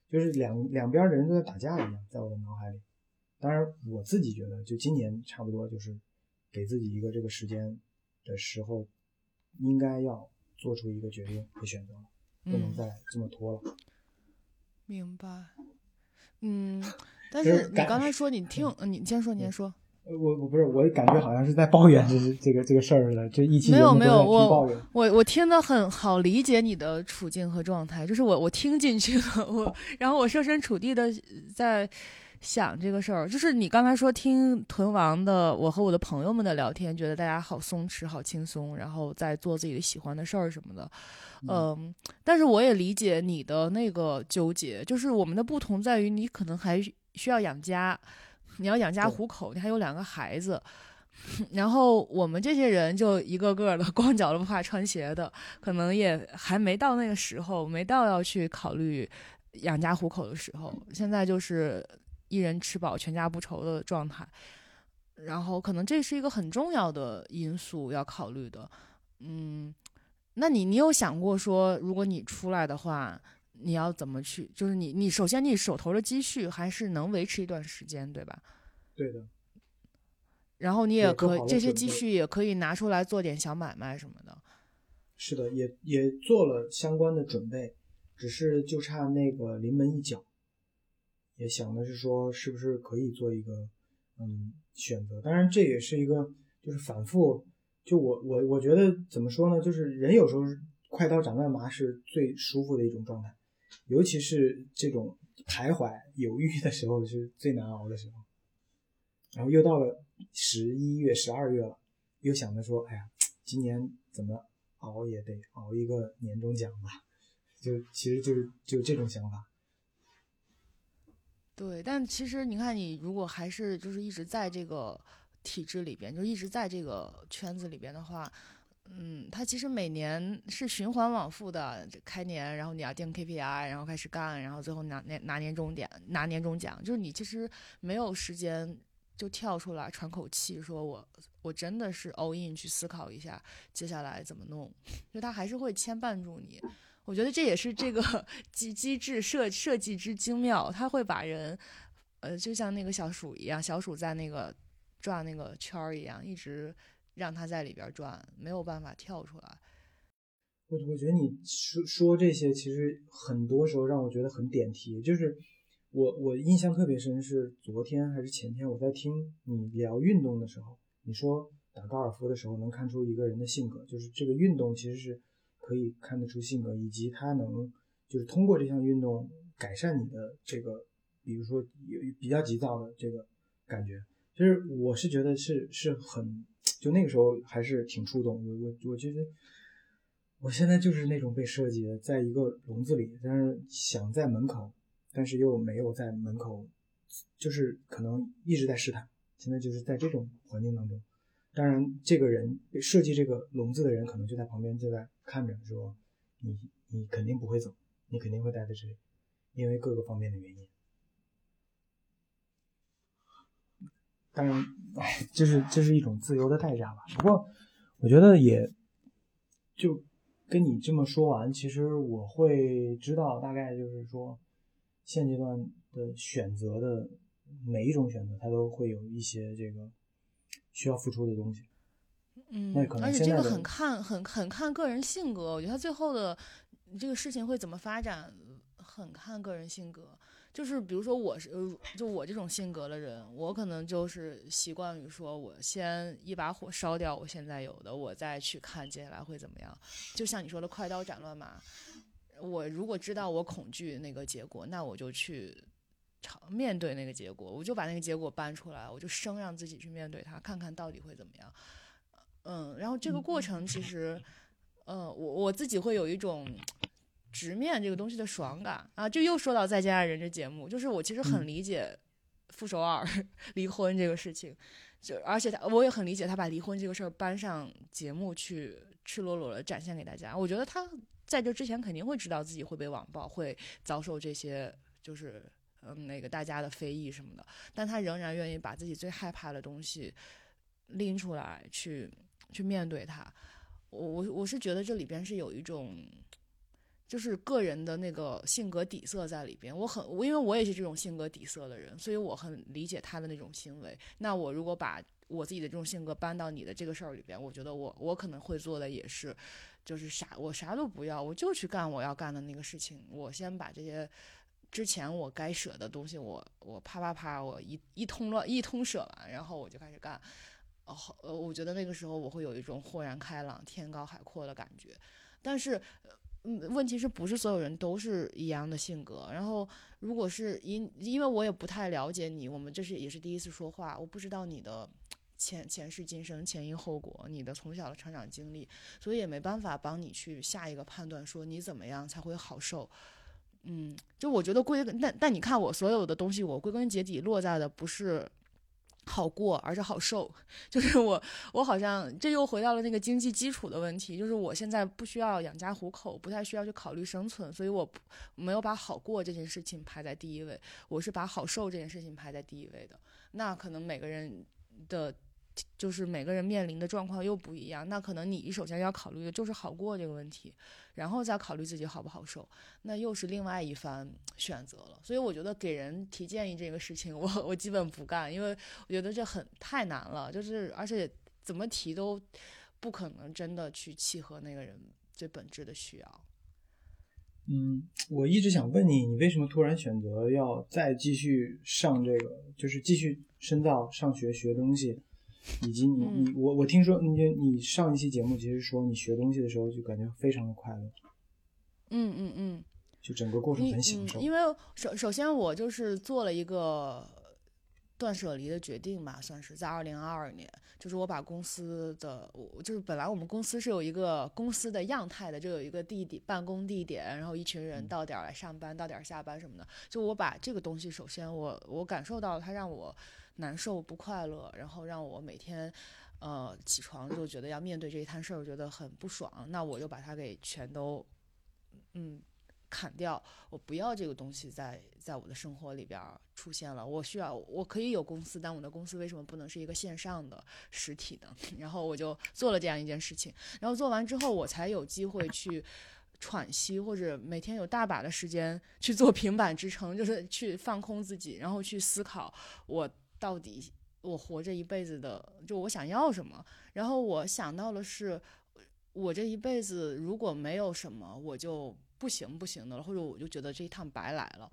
就是两两边的人都在打架一样，在我的脑海里。当然，我自己觉得，就今年差不多就是给自己一个这个时间的时候，应该要做出一个决定和选择了，不能再这么拖了。明白。嗯，但是你刚才说你听，你先说，你先说。我我不是我感觉好像是在抱怨这这个这个事儿似的，这一期没有没有我我我听得很好，理解你的处境和状态，就是我我听进去了，我然后我设身处地的在想这个事儿，就是你刚才说听屯王的，我和我的朋友们的聊天，觉得大家好松弛好轻松，然后在做自己的喜欢的事儿什么的，嗯，但是我也理解你的那个纠结，就是我们的不同在于你可能还需要养家。你要养家糊口，你还有两个孩子，然后我们这些人就一个个的 光脚的不怕穿鞋的，可能也还没到那个时候，没到要去考虑养家糊口的时候。现在就是一人吃饱全家不愁的状态。然后可能这是一个很重要的因素要考虑的。嗯，那你你有想过说，如果你出来的话，你要怎么去？就是你你首先你手头的积蓄还是能维持一段时间，对吧？对的。然后你也可以这些积蓄也可以拿出来做点小买卖什么的。是的，也也做了相关的准备，只是就差那个临门一脚。也想的是说，是不是可以做一个嗯选择？当然，这也是一个就是反复。就我我我觉得怎么说呢？就是人有时候快刀斩乱麻是最舒服的一种状态，尤其是这种徘徊犹豫的时候是最难熬的时候。然后又到了。十一月、十二月了，又想着说，哎呀，今年怎么熬也得熬一个年终奖吧，就其实就是就这种想法。对，但其实你看，你如果还是就是一直在这个体制里边，就一直在这个圈子里边的话，嗯，它其实每年是循环往复的，开年，然后你要定 KPI，然后开始干，然后最后拿拿拿年终点，拿年终奖，就是你其实没有时间。就跳出来喘口气，说我我真的是 all in 去思考一下接下来怎么弄，就他还是会牵绊住你。我觉得这也是这个 机机制设设计之精妙，他会把人，呃，就像那个小鼠一样，小鼠在那个转那个圈儿一样，一直让它在里边转，没有办法跳出来。我我觉得你说说这些，其实很多时候让我觉得很点题，就是。我我印象特别深，是昨天还是前天，我在听你聊运动的时候，你说打高尔夫的时候能看出一个人的性格，就是这个运动其实是可以看得出性格，以及他能就是通过这项运动改善你的这个，比如说有比较急躁的这个感觉，就是我是觉得是是很，就那个时候还是挺触动我我我觉得我现在就是那种被设计的，在一个笼子里，但是想在门口。但是又没有在门口，就是可能一直在试探。现在就是在这种环境当中，当然，这个人设计这个笼子的人可能就在旁边，就在看着，说你你肯定不会走，你肯定会待在这里，因为各个方面的原因。当然，哎，这是这是一种自由的代价吧。不过，我觉得也就跟你这么说完，其实我会知道大概就是说。现阶段的选择的每一种选择，它都会有一些这个需要付出的东西。嗯，那可能而且这个很看很很看个人性格。我觉得他最后的这个事情会怎么发展，很看个人性格。就是比如说我是就我这种性格的人，我可能就是习惯于说我先一把火烧掉我现在有的，我再去看接下来会怎么样。就像你说的，快刀斩乱麻。我如果知道我恐惧那个结果，那我就去尝面对那个结果，我就把那个结果搬出来，我就生让自己去面对它，看看到底会怎么样。嗯，然后这个过程其实，嗯，我我自己会有一种直面这个东西的爽感啊。就又说到《再见爱人》这节目，就是我其实很理解傅首尔离婚这个事情，就而且他我也很理解他把离婚这个事儿搬上节目去赤裸裸的展现给大家。我觉得他。在这之前肯定会知道自己会被网暴，会遭受这些就是嗯那个大家的非议什么的，但他仍然愿意把自己最害怕的东西拎出来去去面对它。我我我是觉得这里边是有一种就是个人的那个性格底色在里边。我很我因为我也是这种性格底色的人，所以我很理解他的那种行为。那我如果把我自己的这种性格搬到你的这个事儿里边，我觉得我我可能会做的也是。就是啥，我啥都不要，我就去干我要干的那个事情。我先把这些之前我该舍的东西，我我啪啪啪，我一一通乱一通舍完，然后我就开始干。哦，呃，我觉得那个时候我会有一种豁然开朗、天高海阔的感觉。但是，嗯，问题是不是所有人都是一样的性格？然后，如果是因因为我也不太了解你，我们这是也是第一次说话，我不知道你的。前前世今生前因后果，你的从小的成长经历，所以也没办法帮你去下一个判断，说你怎么样才会好受。嗯，就我觉得归根，但但你看我所有的东西，我归根结底落在的不是好过，而是好受。就是我，我好像这又回到了那个经济基础的问题。就是我现在不需要养家糊口，不太需要去考虑生存，所以我没有把好过这件事情排在第一位，我是把好受这件事情排在第一位的。那可能每个人的。就是每个人面临的状况又不一样，那可能你首先要考虑的就是好过这个问题，然后再考虑自己好不好受，那又是另外一番选择了。所以我觉得给人提建议这个事情，我我基本不干，因为我觉得这很太难了，就是而且怎么提都不可能真的去契合那个人最本质的需要。嗯，我一直想问你，你为什么突然选择要再继续上这个，就是继续深造、上学、学东西？以及你你我我听说你你上一期节目其实说你学东西的时候就感觉非常的快乐，嗯嗯嗯，就整个过程很享受。因为首首先我就是做了一个断舍离的决定吧，算是在二零二二年，就是我把公司的我就是本来我们公司是有一个公司的样态的，就有一个地点办公地点，然后一群人到点来上班，到点下班什么的，就我把这个东西首先我我感受到它让我。难受不快乐，然后让我每天，呃，起床就觉得要面对这一摊事儿，觉得很不爽。那我就把它给全都，嗯，砍掉。我不要这个东西在在我的生活里边出现了。我需要，我可以有公司，但我的公司为什么不能是一个线上的实体呢？然后我就做了这样一件事情。然后做完之后，我才有机会去喘息，或者每天有大把的时间去做平板支撑，就是去放空自己，然后去思考我。到底我活着一辈子的，就我想要什么？然后我想到了是，我这一辈子如果没有什么，我就不行不行的了，或者我就觉得这一趟白来了。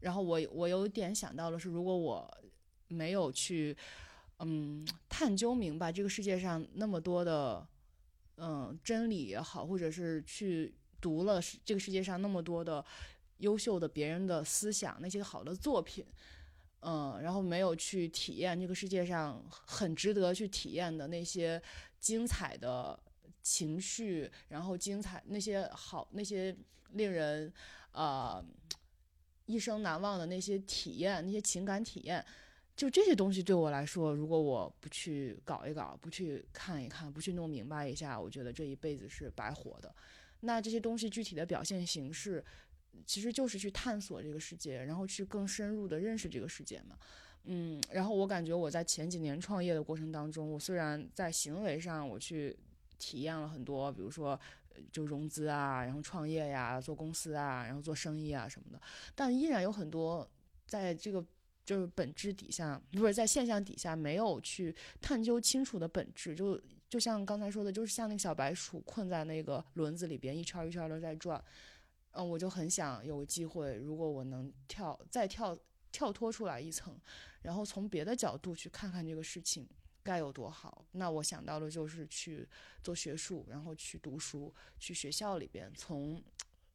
然后我我有点想到了是，如果我没有去，嗯，探究明白这个世界上那么多的，嗯，真理也好，或者是去读了这个世界上那么多的优秀的别人的思想，那些好的作品。嗯，然后没有去体验这个世界上很值得去体验的那些精彩的情绪，然后精彩那些好那些令人呃一生难忘的那些体验，那些情感体验，就这些东西对我来说，如果我不去搞一搞，不去看一看，不去弄明白一下，我觉得这一辈子是白活的。那这些东西具体的表现形式。其实就是去探索这个世界，然后去更深入的认识这个世界嘛。嗯，然后我感觉我在前几年创业的过程当中，我虽然在行为上我去体验了很多，比如说就融资啊，然后创业呀，做公司啊，然后做生意啊什么的，但依然有很多在这个就是本质底下，不是在现象底下没有去探究清楚的本质，就就像刚才说的，就是像那个小白鼠困在那个轮子里边，一圈一圈的在转。嗯，我就很想有个机会，如果我能跳再跳跳脱出来一层，然后从别的角度去看看这个事情该有多好。那我想到的就是去做学术，然后去读书，去学校里边从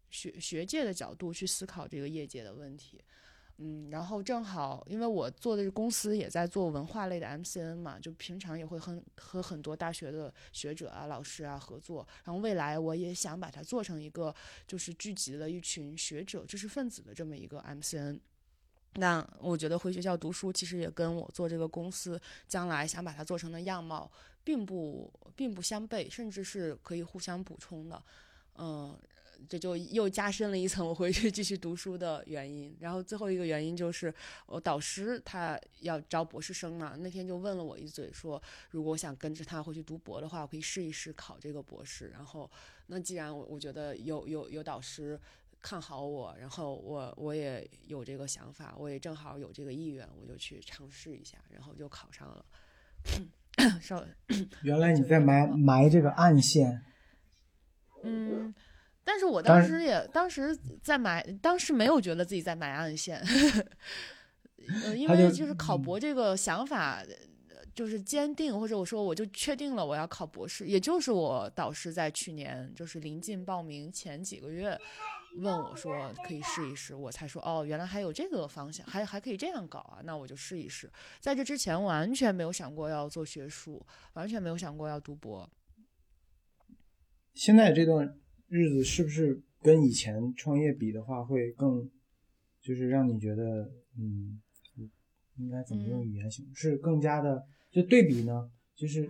学学界的角度去思考这个业界的问题。嗯，然后正好，因为我做的公司也在做文化类的 MCN 嘛，就平常也会和和很多大学的学者啊、老师啊合作。然后未来我也想把它做成一个，就是聚集了一群学者、知识分子的这么一个 MCN。那我觉得回学校读书其实也跟我做这个公司将来想把它做成的样貌，并不并不相悖，甚至是可以互相补充的。嗯。这就又加深了一层我回去继续读书的原因。然后最后一个原因就是我导师他要招博士生嘛，那天就问了我一嘴，说如果我想跟着他回去读博的话，我可以试一试考这个博士。然后那既然我我觉得有有有导师看好我，然后我我也有这个想法，我也正好有这个意愿，我就去尝试一下，然后就考上了。稍，原来你在埋埋这个暗线。嗯。但是我当时也当时在埋，当时没有觉得自己在埋暗线，呃，因为就是考博这个想法就是坚定，或者我说我就确定了我要考博士，也就是我导师在去年就是临近报名前几个月问我说可以试一试，我才说哦，原来还有这个方向，还还可以这样搞啊，那我就试一试。在这之前完全没有想过要做学术，完全没有想过要读博。现在这段。日子是不是跟以前创业比的话，会更，就是让你觉得，嗯，应该怎么用语言形容？是更加的就对比呢？就是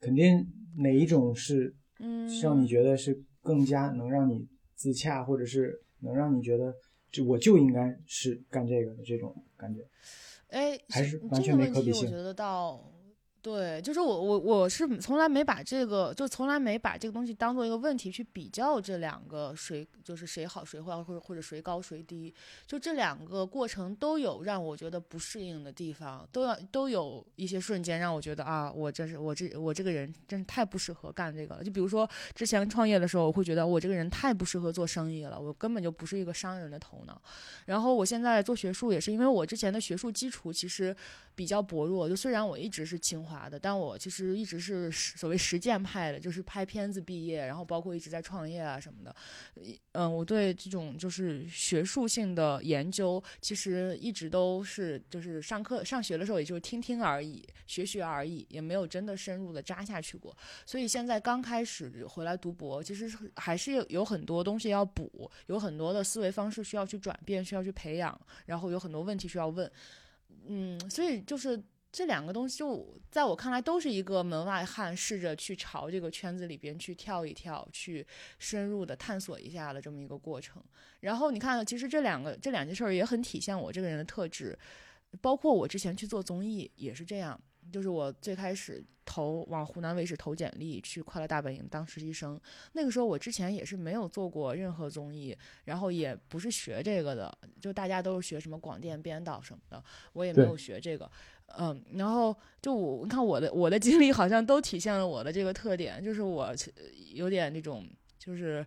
肯定哪一种是嗯，让你觉得是更加能让你自洽，或者是能让你觉得就我就应该是干这个的这种感觉？哎，还是完全没可比性问题我觉得倒对，就是我我我是从来没把这个，就从来没把这个东西当做一个问题去比较这两个谁就是谁好谁坏，或者或者谁高谁低，就这两个过程都有让我觉得不适应的地方，都要都有一些瞬间让我觉得啊，我这是我这我这个人真是太不适合干这个了。就比如说之前创业的时候，我会觉得我这个人太不适合做生意了，我根本就不是一个商人的头脑。然后我现在做学术也是因为我之前的学术基础其实比较薄弱，就虽然我一直是清华的，但我其实一直是所谓实践派的，就是拍片子毕业，然后包括一直在创业啊什么的。嗯，我对这种就是学术性的研究，其实一直都是就是上课上学的时候也就是听听而已，学学而已，也没有真的深入的扎下去过。所以现在刚开始回来读博，其实还是有很多东西要补，有很多的思维方式需要去转变，需要去培养，然后有很多问题需要问。嗯，所以就是这两个东西，就在我看来都是一个门外汉试着去朝这个圈子里边去跳一跳，去深入的探索一下的这么一个过程。然后你看，其实这两个这两件事儿也很体现我这个人的特质，包括我之前去做综艺也是这样。就是我最开始投往湖南卫视投简历去《快乐大本营》当实习生，那个时候我之前也是没有做过任何综艺，然后也不是学这个的，就大家都是学什么广电编导什么的，我也没有学这个。嗯，然后就我你看我的我的经历好像都体现了我的这个特点，就是我有点那种就是。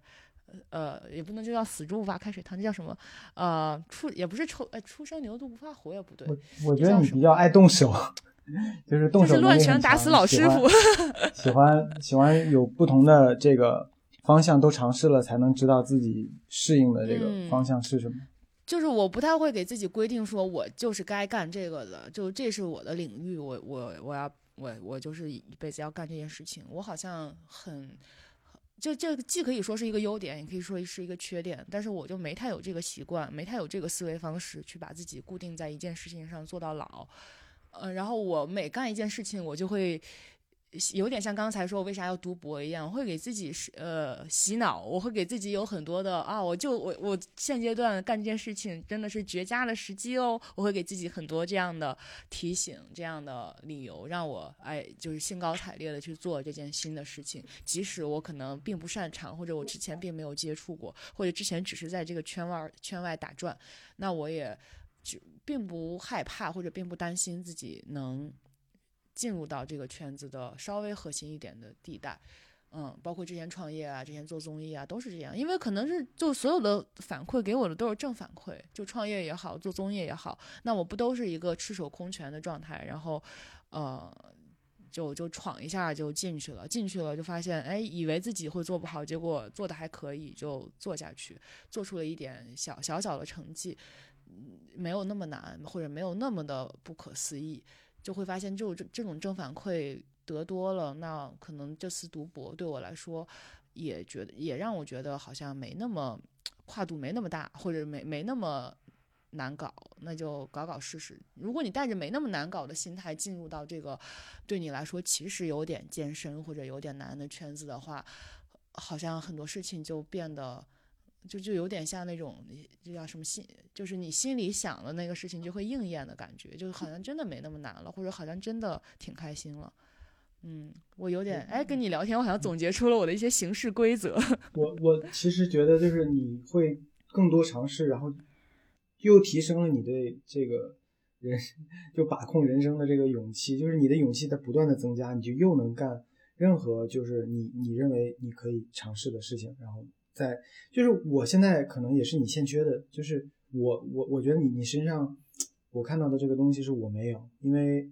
呃，也不能就叫死猪不怕开水烫，这叫什么？呃，出也不是出，呃，初生牛犊不怕虎也不对，我我觉得你比较爱动手，就是动手乱拳打死老师傅。喜欢喜欢有不同的这个方向都尝试了，才能知道自己适应的这个嗯方向是什么。就是我不太会给自己规定说，我就是该干这个的，就这是我的领域，我我我要我我就是一辈子要干这件事情。我好像很，就这既可以说是一个优点，也可以说是一个缺点，但是我就没太有这个习惯，没太有这个思维方式去把自己固定在一件事情上做到老。呃，然后我每干一件事情，我就会有点像刚才说我为啥要读博一样，我会给自己是呃洗脑，我会给自己有很多的啊，我就我我现阶段干这件事情真的是绝佳的时机哦，我会给自己很多这样的提醒，这样的理由，让我哎就是兴高采烈的去做这件新的事情，即使我可能并不擅长，或者我之前并没有接触过，或者之前只是在这个圈外圈外打转，那我也就并不害怕或者并不担心自己能进入到这个圈子的稍微核心一点的地带。嗯，包括之前创业啊，之前做综艺啊，都是这样。因为可能是就所有的反馈给我的都是正反馈，就创业也好，做综艺也好，那我不都是一个赤手空拳的状态，然后，呃，就就闯一下就进去了，进去了就发现，哎，以为自己会做不好，结果做的还可以，就做下去，做出了一点小小小的成绩，嗯没有那么难，或者没有那么的不可思议，就会发现就这这种正反馈得多了，那可能这次读博对我来说，也觉得也让我觉得好像没那么跨度没那么大，或者没没那么难搞，那就搞搞试试。如果你带着没那么难搞的心态进入到这个对你来说其实有点艰深或者有点难的圈子的话，好像很多事情就变得。就就有点像那种，就叫什么心，就是你心里想的那个事情就会应验的感觉，就好像真的没那么难了，或者好像真的挺开心了。嗯，我有点哎，跟你聊天，我好像总结出了我的一些行事规则。我我其实觉得就是你会更多尝试，然后又提升了你对这个人就把控人生的这个勇气，就是你的勇气在不断的增加，你就又能干任何就是你你认为你可以尝试的事情，然后在就是我现在可能也是你欠缺的，就是我我我觉得你你身上我看到的这个东西是我没有，因为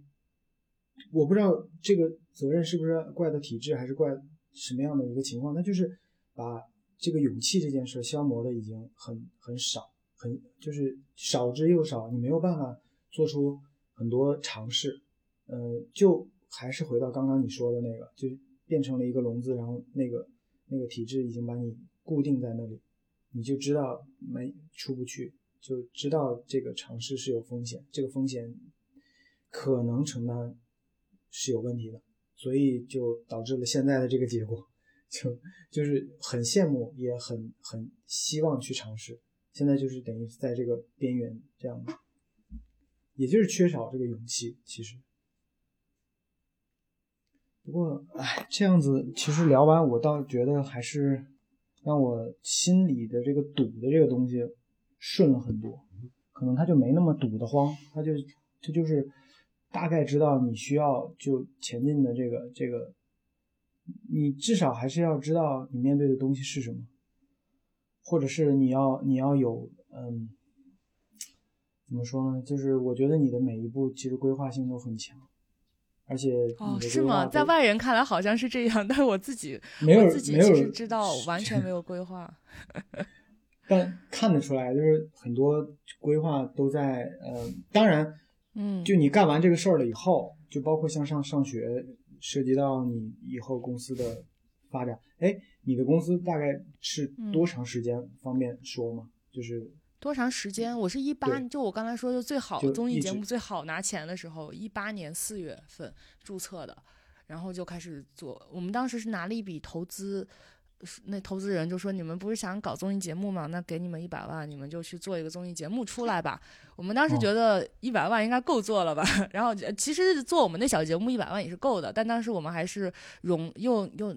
我不知道这个责任是不是怪的体制，还是怪什么样的一个情况，那就是把这个勇气这件事消磨的已经很很少，很就是少之又少，你没有办法做出很多尝试，呃，就还是回到刚刚你说的那个，就变成了一个笼子，然后那个那个体制已经把你固定在那里，你就知道没出不去，就知道这个尝试是有风险，这个风险可能承担是有问题的，所以就导致了现在的这个结果，就就是很羡慕，也很很希望去尝试，现在就是等于在这个边缘这样的，也就是缺少这个勇气，其实。不过，哎，这样子其实聊完，我倒觉得还是让我心里的这个堵的这个东西顺了很多，可能他就没那么堵得慌，他就他就是大概知道你需要就前进的这个这个，你至少还是要知道你面对的东西是什么，或者是你要你要有嗯，怎么说呢？就是我觉得你的每一步其实规划性都很强。而且哦，是吗？在外人看来好像是这样，但是我自己 没有自己其实知道完全没有规划。但看得出来，就是很多规划都在呃，当然，嗯，就你干完这个事儿了以后，就包括像上上学，涉及到你以后公司的发展。哎，你的公司大概是多长时间？方便说吗？就是。多长时间？我是一八，就我刚才说，就最好综艺节目最好拿钱的时候，一八年四月份注册的，然后就开始做。我们当时是拿了一笔投资，那投资人就说：“你们不是想搞综艺节目吗？那给你们一百万，你们就去做一个综艺节目出来吧。”我们当时觉得一百万应该够做了吧？然后其实做我们那小节目一百万也是够的，但当时我们还是融又又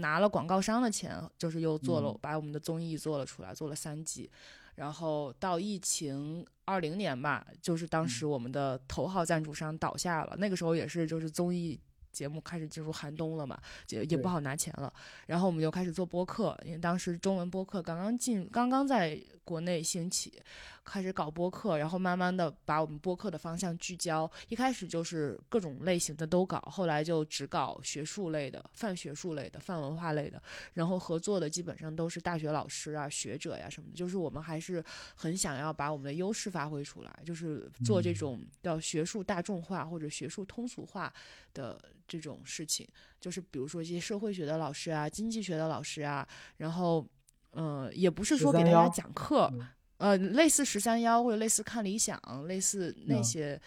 拿了广告商的钱，就是又做了把我们的综艺做了出来，做了三季。然后到疫情二零年吧，就是当时我们的头号赞助商倒下了，那个时候也是就是综艺节目开始进入寒冬了嘛，也也不好拿钱了。然后我们就开始做播客，因为当时中文播客刚刚进，刚刚在国内兴起。开始搞播客，然后慢慢的把我们播客的方向聚焦。一开始就是各种类型的都搞，后来就只搞学术类的、泛学术类的、泛文化类的。然后合作的基本上都是大学老师啊、学者呀什么的。就是我们还是很想要把我们的优势发挥出来，就是做这种叫学术大众化或者学术通俗化的这种事情。就是比如说一些社会学的老师啊、经济学的老师啊，然后嗯，也不是说给大家讲课。呃，类似十三幺或者类似看理想，类似那些，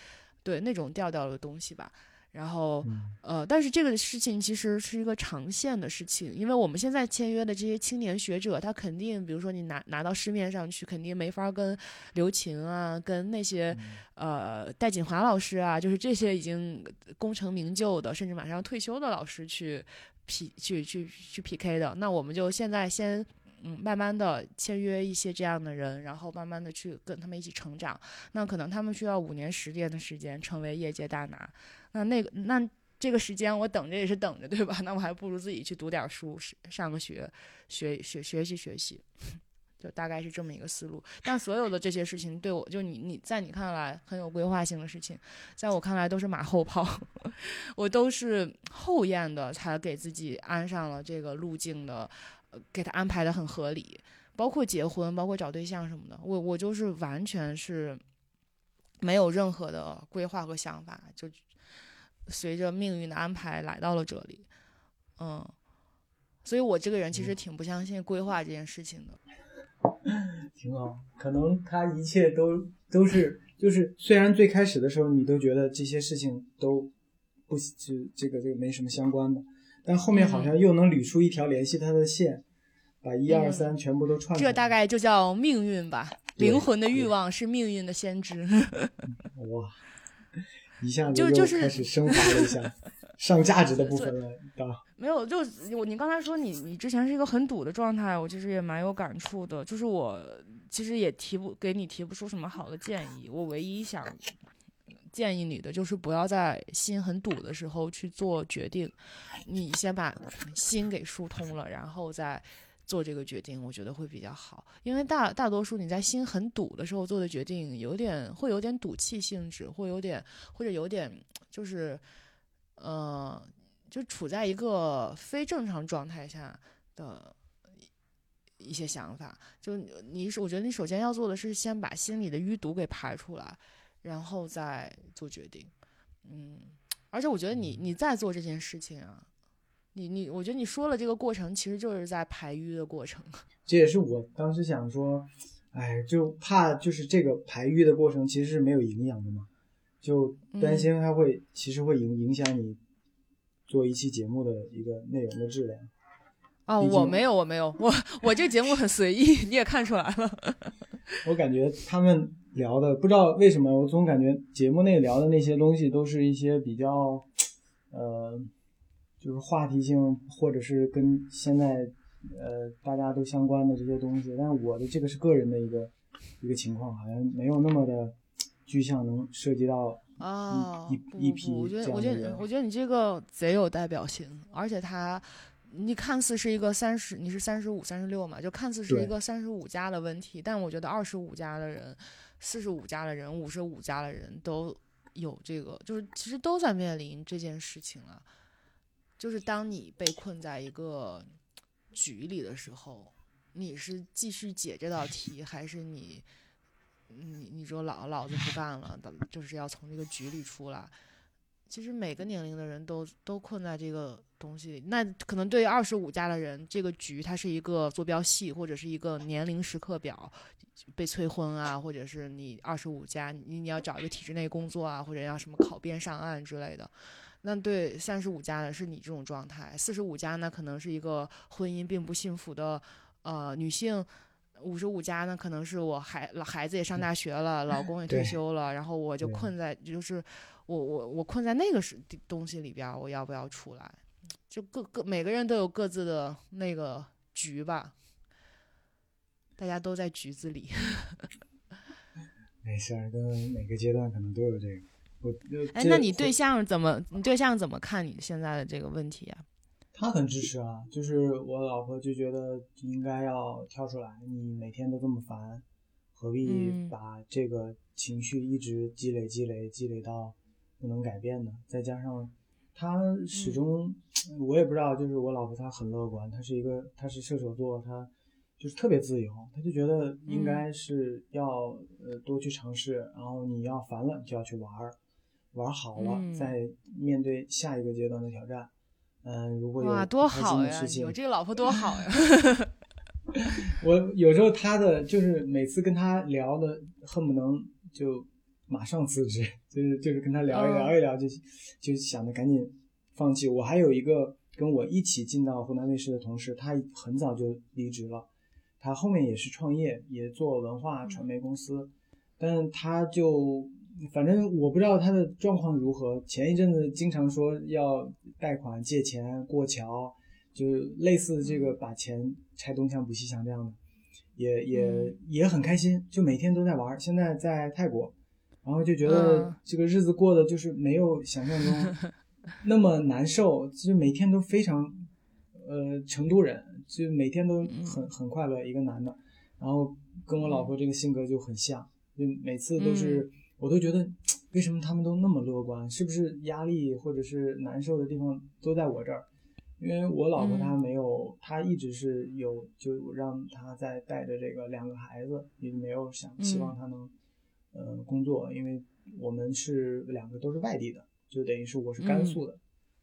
对那种调调的东西吧。然后，呃，但是这个事情其实是一个长线的事情，因为我们现在签约的这些青年学者，他肯定，比如说你拿拿到市面上去，肯定没法跟刘擎啊，跟那些呃戴锦华老师啊，就是这些已经功成名就的，甚至马上要退休的老师去 P 去去去 PK 的。那我们就现在先。嗯，慢慢的签约一些这样的人，然后慢慢的去跟他们一起成长。那可能他们需要五年、十年的时间成为业界大拿。那那个那这个时间我等着也是等着，对吧？那我还不如自己去读点书，上个学，学学学习学习，就大概是这么一个思路。但所有的这些事情，对我就你你在你看来很有规划性的事情，在我看来都是马后炮。我都是后验的才给自己安上了这个路径的。给他安排的很合理，包括结婚，包括找对象什么的。我我就是完全是没有任何的规划和想法，就随着命运的安排来到了这里。嗯，所以我这个人其实挺不相信规划这件事情的。挺好，可能他一切都都是就是，虽然最开始的时候你都觉得这些事情都不就这个这个没什么相关的。但后面好像又能捋出一条联系他的线，把一二三全部都串。这大概就叫命运吧，灵魂的欲望是命运的先知。哇，一下子就就是开始升华了一下上价值的部分了，啊。没有，就我你刚才说你你之前是一个很堵的状态，我其实也蛮有感触的。就是我其实也提不给你提不出什么好的建议，我唯一想。建议你的就是不要在心很堵的时候去做决定，你先把心给疏通了，然后再做这个决定，我觉得会比较好。因为大大多数你在心很堵的时候做的决定，有点会有点赌气性质，会有点或者有点就是，呃，就处在一个非正常状态下的一些想法。就你，我觉得你首先要做的是先把心里的淤堵给排出来。然后再做决定，嗯，而且我觉得你你在做这件事情啊，你你，我觉得你说了这个过程，其实就是在排瘀的过程。这也是我当时想说，哎，就怕就是这个排瘀的过程其实是没有营养的嘛，就担心它会其实会影影响你做一期节目的一个内容的质量。啊，我没有，我没有，我我这节目很随意，你也看出来了。我感觉他们聊的不知道为什么，我总感觉节目内聊的那些东西都是一些比较，呃，就是话题性或者是跟现在呃大家都相关的这些东西。但是我的这个是个人的一个一个情况，好像没有那么的具象，能涉及到啊，一一批，我觉得，我觉得你这个贼有代表性，而且他，你看似是一个三十，你是三十五、三十六嘛，就看似是一个三十五加的问题，但我觉得二十五加的人、四十五加的人、五十五加的人都有这个，就是其实都在面临这件事情啊。就是当你被困在一个局里的时候，你是继续解这道题，还是你你你说老老子不干了，就是要从这个局里出来。其实每个年龄的人都都困在这个东西里。那可能对于二十五加的人，这个局它是一个坐标系，或者是一个年龄时刻表，被催婚啊，或者是你二十五加，你你要找一个体制内工作啊，或者要什么考编上岸之类的。那对三十五加的是你这种状态，四十五加呢可能是一个婚姻并不幸福的呃女性。五十五加呢，可能是我孩老孩子也上大学了，老公也退休了，然后我就困在，就是我我我困在那个是东西里边儿，我要不要出来？就各各每个人都有各自的那个局吧，大家都在局子里。没事儿，跟每个阶段可能都有这个。我呃哎，那你对象怎么？你对象怎么看你现在的这个问题啊？他很支持啊，就是我老婆就觉得应该要跳出来，你每天都这么烦，何必嗯把这个情绪一直积累积累积累到不能改变的？再加上他始终，我也不知道，就是我老婆她很乐观，她是一个她是射手座，她就是特别自由，她就觉得应该是要呃多去尝试，然后你要烦了你就要去玩儿，玩好了、嗯再面对下一个阶段的挑战。嗯，如果有哇，多好呀！有，这个老婆多好呀！我有时候他的就是每次跟他聊的，恨不能就马上辞职，就是就是跟他聊一嗯聊一聊就，就想着赶紧放弃。我还有一个跟我一起进到湖南卫视的同事，他很早就离职了，他后面也是创业，也做文化传媒公司，但他就反正我不知道他的状况如何。前一阵子经常说要贷款借钱过桥，就类似这个把钱拆东墙补西墙这样的，也也、嗯也很开心，就每天都在玩。现在在泰国，然后就觉得嗯。这个日子过得就是没有想象中 那么难受，就每天都非常呃成都人，就每天都很很快乐，一个男的，然后跟我老婆这个性格就很像，就每次都是、我都觉得为什么他们都那么乐观，是不是压力或者是难受的地方都在我这儿？因为我老婆她嗯。没有，她一直是有就让她在带着这个两个孩子，也没有想希望她能呃工作，因为我们是两个都是外地的，就等于是我是甘肃的，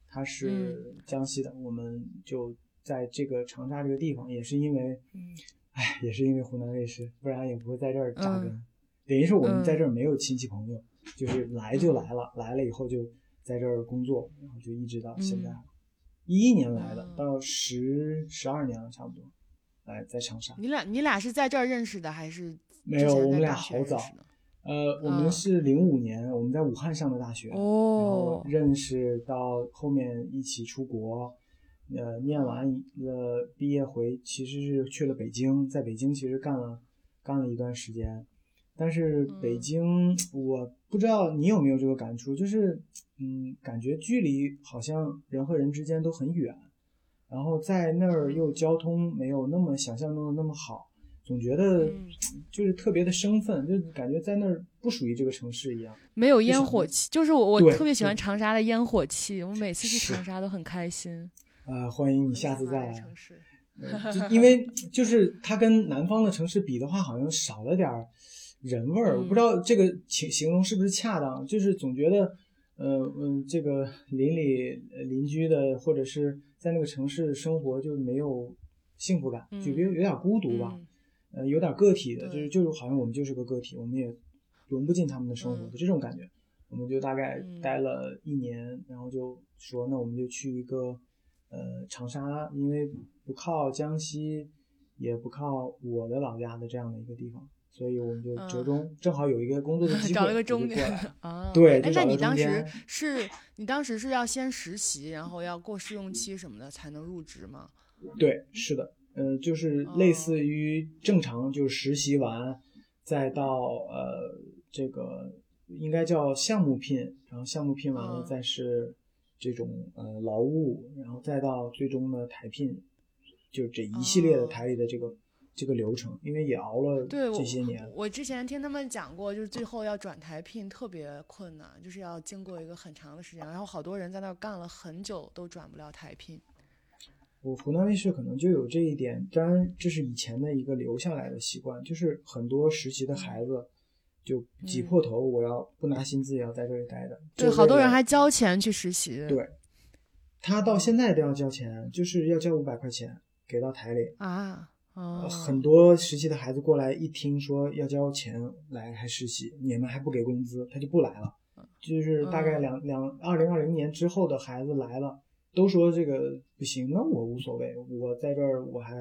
他是江西的，我们就在这个长沙这个地方，也是因为，嗯哎，也是因为湖南卫视，不然也不会在这儿扎根。嗯等于是我们嗯在这儿没有亲戚朋友，就是来就来了，来了以后就在这儿工作，然后就一直到现在嗯，一一年来的，嗯到十十二年了差不多，来在长沙。你俩你俩是在这儿认识的，还是没有，我们俩好早呃，我们嗯。是零五年，我们在武汉上的大学，然后哦，认识到后面一起出国，呃，念完了毕业回，其实是去了北京，在北京其实干了干了一段时间，但是北。嗯京我不知道你有没有这个感触，就是嗯，感觉距离好像人和人之间都很远，然后在那儿又交通没有那么想象中的那么好，总觉得嗯就是特别的生分，就感觉在那儿不属于这个城市一样。没有烟火气，就是我我特别喜欢长沙的烟火气，我每次去长沙都很开心。啊、欢迎你下次再来。城市，呃就因为就是它跟南方的城市比的话，好像少了点儿人味儿。嗯我不知道这个形形容是不是恰当，就是总觉得，呃嗯，这个邻里呃邻居的，或者是在那个城市生活就没有幸福感，嗯就有有点孤独吧，嗯呃，有点个体的，就是就是好像我们就是个个体，我们也融不进他们的生活的嗯这种感觉。我们就大概嗯待了一年，然后就说那我们就去一个呃长沙，因为不靠江西，也不靠我的老家的这样的一个地方，所以我们就折中，正好有一个工作的 机会，嗯找了个中间过来了。啊。对那你当时是你当时是要先实习，然后要过试用期什么的才能入职吗？对，是的，呃，就是类哦似于正常，就是实习完，再到呃这个应该叫项目聘，然后项目聘完了嗯。再是这种呃劳务，然后再到最终的台聘，就这一系列的哦。台里的这个、这个流程，因为也熬了这些年，我之前听他们讲过，就是最后要转台聘特别困难，就是要经过一个很长的时间，然后好多人在那儿干了很久都转不了台聘。我湖南卫视可能就有这一点，当然这是以前的一个留下来的习惯，就是很多实习的孩子就挤破头，我要不拿薪资也要在这里待着。对，就好多人还交钱去实习。对，他到现在都要交钱，就是要交五百块钱给到台里。啊，很多实习的孩子过来一听说要交钱来还实习，你们还不给工资，他就不来了。就是大概嗯两两二零二零年之后的孩子来了，都说这个不行，那我无所谓，我在这儿我还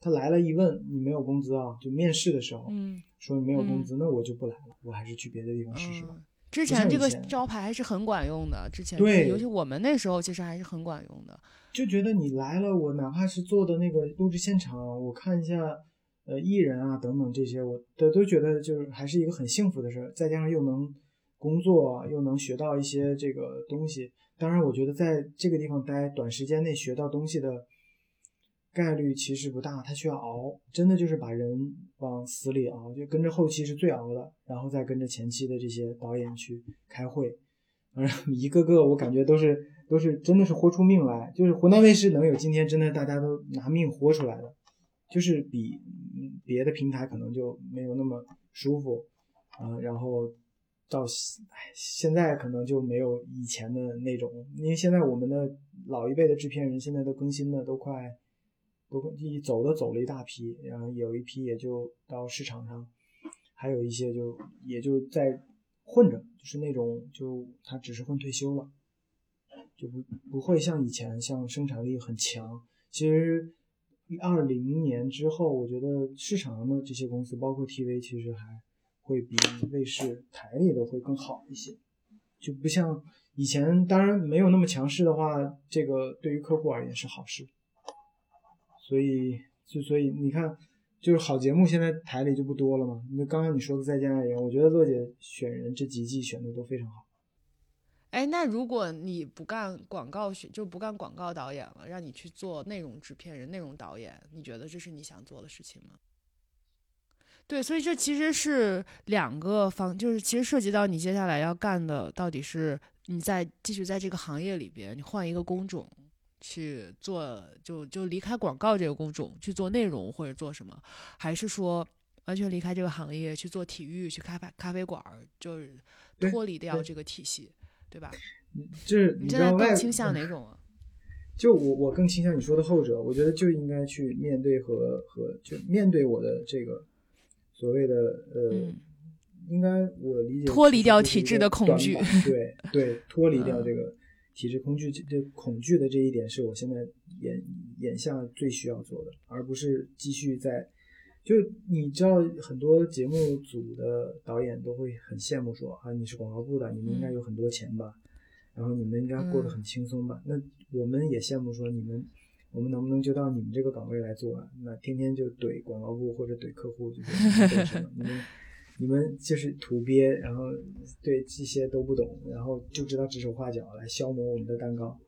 他来了一问你没有工资啊，就面试的时候、嗯说你没有工资，那我就不来了，我还是去别的地方试试吧。嗯，之前这个招牌还是很管用的，之前对尤其我们那时候其实还是很管用的。就觉得你来了，我哪怕是做的那个录制现场，我看一下，呃，艺人啊等等这些，我都都觉得就是还是一个很幸福的事儿。再加上又能工作，又能学到一些这个东西。当然，我觉得在这个地方待，短时间内学到东西的概率其实不大，它需要熬，真的就是把人往死里熬，就跟着后期是最熬的，然后再跟着前期的这些导演去开会。然后 一个个我感觉都是都是真的是豁出命来，就是湖南卫视能有今天，真的大家都拿命豁出来的，就是比别的平台可能就没有那么舒服，啊、然后到现哎现在可能就没有以前的那种，因为现在我们的老一辈的制片人现在都更新的都快都一走的走了一大批，然后有一批也就到市场上，还有一些就也就在混着，就是那种就他只是混退休了，就不不会像以前像生产力很强。其实二零年之后，我觉得市场上的这些公司，包括 TV，其实还会比卫视台里的会更好一些，就不像以前。当然没有那么强势的话，这个对于客户而言是好事。所以就所以你看，就是好节目现在台里就不多了嘛。那刚刚你说的《再见爱人》，我觉得乐姐选人这几季选的都非常好。哎，那如果你不干广告选，就不干广告导演了，让你去做内容制片人、内容导演，你觉得这是你想做的事情吗？对，所以这其实是两个方，就是其实涉及到你接下来要干的，到底是你在继续在这个行业里边，你换一个工种去做，就就离开广告这个工种去做内容或者做什么，还是说完全离开这个行业去做体育，去开咖咖啡馆儿，就是脱离掉这个体系，对吧？就是你现在更倾向哪种啊？就我我更倾向你说的后者，我觉得就应该去面对和和就面对我的这个所谓的呃，嗯应该我理解脱离掉体制的恐惧对 对，脱离掉嗯这个体制恐惧这这恐惧的这一点是我现在眼眼下最需要做的，而不是继续在。就你知道，很多节目组的导演都会很羡慕说啊，你是广告部的，你们应该嗯有很多钱吧，然后你们应该过得嗯很轻松吧？那我们也羡慕说你们，我们能不能就到你们这个岗位来做啊？那天天就怼广告部或者怼客户，就 是你们懂什么？你们你们就是土鳖，然后对这些都不懂，然后就知道指手画脚来消磨我们的蛋糕，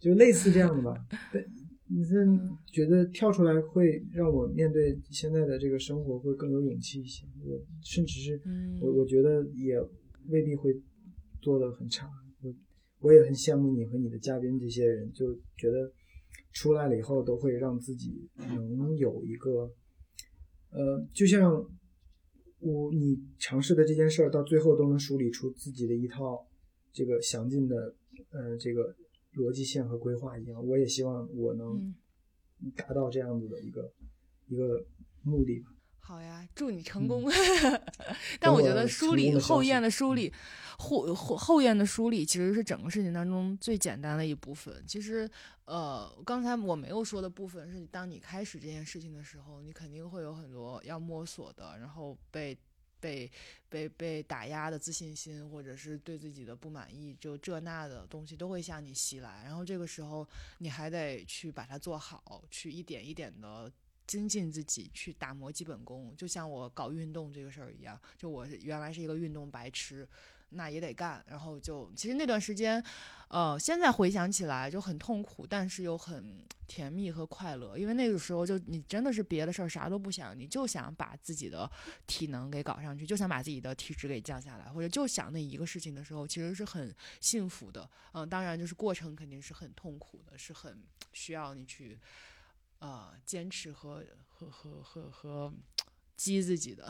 就类似这样的吧。对你是觉得跳出来会让我面对现在的这个生活会更有勇气一些？我甚至是嗯我我觉得也未必会做的很差。我我也很羡慕你和你的嘉宾这些人，就觉得出来了以后都会让自己能有一个，呃，就像我你尝试的这件事儿，到最后都能梳理出自己的一套这个详尽的呃这个逻辑线和规划一样。我也希望我能嗯，达到这样子的一个一个目的吧。好呀，祝你成功。但我觉得梳理后验的梳理，后后后验的梳理其实是整个事情当中最简单的一部分。其实，呃，刚才我没有说的部分是，当你开始这件事情的时候，你肯定会有很多要摸索的，然后被被被被打压的自信心，或者是对自己的不满意，就这那的东西都会向你袭来。然后这个时候，你还得去把它做好，去一点一点的。精进自己，去打磨基本功，就像我搞运动这个事儿一样。就我原来是一个运动白痴，那也得干。然后就其实那段时间，呃，现在回想起来就很痛苦，但是又很甜蜜和快乐。因为那个时候就你真的是别的事儿啥都不想，你就想把自己的体能给搞上去，就想把自己的体脂给降下来，或者就想那一个事情的时候，其实是很幸福的。嗯，当然就是过程肯定是很痛苦的，是很需要你去。啊，坚持和和和和和激自己的，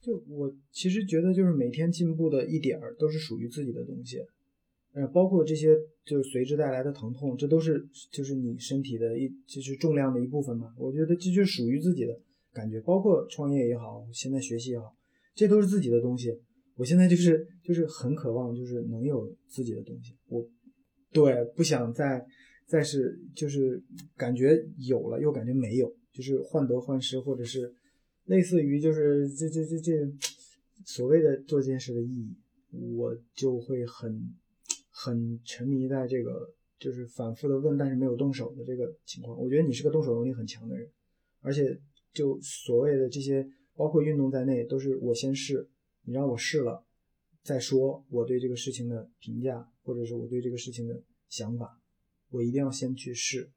就我其实觉得，就是每天进步的一点儿都是属于自己的东西，呃，包括这些就是随之带来的疼痛，这都是就是你身体的一就是重量的一部分嘛。我觉得这就是属于自己的感觉，包括创业也好，现在学习也好，这都是自己的东西。我现在就是就是很渴望，就是能有自己的东西。我对不想再。再是就是感觉有了，又感觉没有，就是患得患失，或者是类似于就是这这这这所谓的做这件事的意义，我就会很很沉迷在这个就是反复的问，但是没有动手的这个情况。我觉得你是个动手能力很强的人，而且就所谓的这些，包括运动在内，都是我先试，你让我试了再说我对这个事情的评价，或者是我对这个事情的想法。我一定要先去试，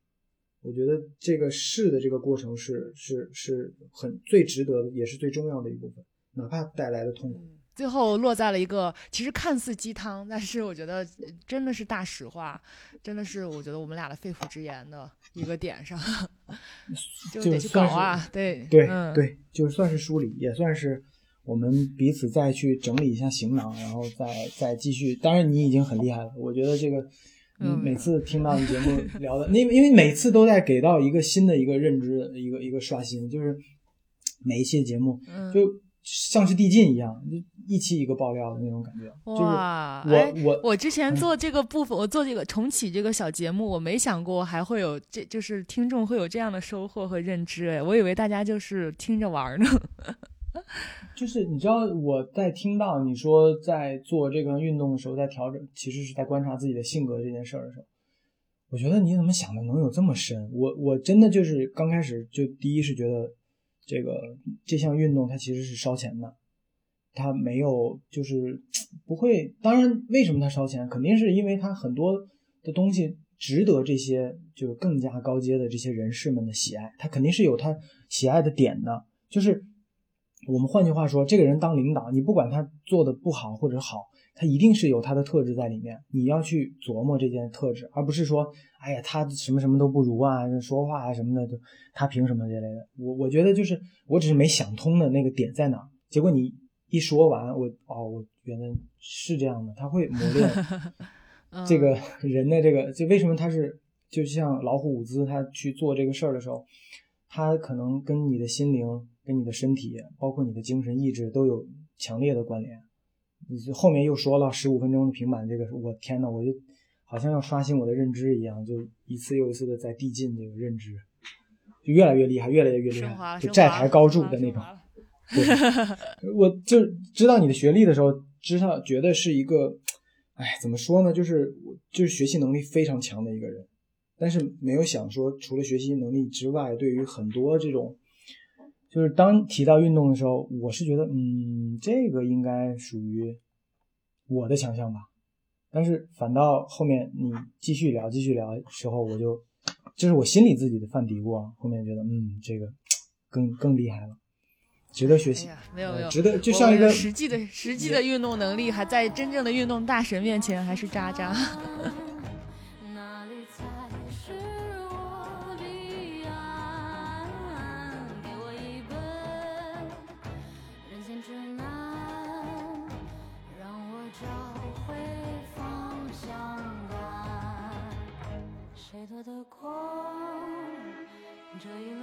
我觉得这个试的这个过程是是是很最值得的，也是最重要的一部分，哪怕带来的痛苦。最后落在了一个其实看似鸡汤，但是我觉得真的是大实话，真的是我觉得我们俩的肺腑之言的一个点上，就得去搞啊，对对对，就算是梳理，也算是我们彼此再去整理一下行囊，然后再再继续。当然你已经很厉害了，我觉得这个。嗯，每次听到你节目聊的，因为因为每次都在给到一个新的一个认知，一个一个刷新，就是每一期节目就像是递进一样，就一期一个爆料的那种感觉。哇，我我我之前 做这个部分，我做这个重启这个小节目，我没想过还会有这就是听众会有这样的收获和认知，哎，我以为大家就是听着玩呢。就是你知道我在听到你说在做这个运动的时候在调整，其实是在观察自己的性格这件事儿的时候，我觉得你怎么想的能有这么深？我我真的就是刚开始就第一是觉得这个这项运动它其实是烧钱的，它没有就是不会。当然，为什么它烧钱？肯定是因为它很多的东西值得这些就更加高阶的这些人士们的喜爱，它肯定是有他喜爱的点的，就是。我们换句话说，这个人当领导，你不管他做的不好或者好，他一定是有他的特质在里面。你要去琢磨这件特质，而不是说，哎呀，他什么什么都不如啊，说话啊什么的，就他凭什么这类的？我我觉得就是，我只是没想通的那个点在哪。结果你一说完，我哦，我原来是这样的，他会磨练 这个 人的这个，就为什么他是，就像老虎伍兹他去做这个事儿的时候，他可能跟你的心灵。跟你的身体，包括你的精神意志都有强烈的关联。你后面又说了十五分钟的平板，这个我天呐，我就好像要刷新我的认知一样，就一次又一次的在递进这个认知，就越来越厉害，越来越厉害，就债台高筑的那种。对 我就知道你的学历的时候，知道觉得是一个，哎，怎么说呢？就是就是学习能力非常强的一个人，但是没有想说，除了学习能力之外，对于很多这种。就是当提到运动的时候，我是觉得，嗯，这个应该属于我的强项吧。但是反倒后面你继续聊、继续聊时候，我就这是我心里自己的犯嘀咕啊。后面觉得，嗯，这个更更厉害了，值得学习。没有没有，值得就像一个实际的实际的运动能力，还在真正的运动大神面前还是渣渣。的光，这一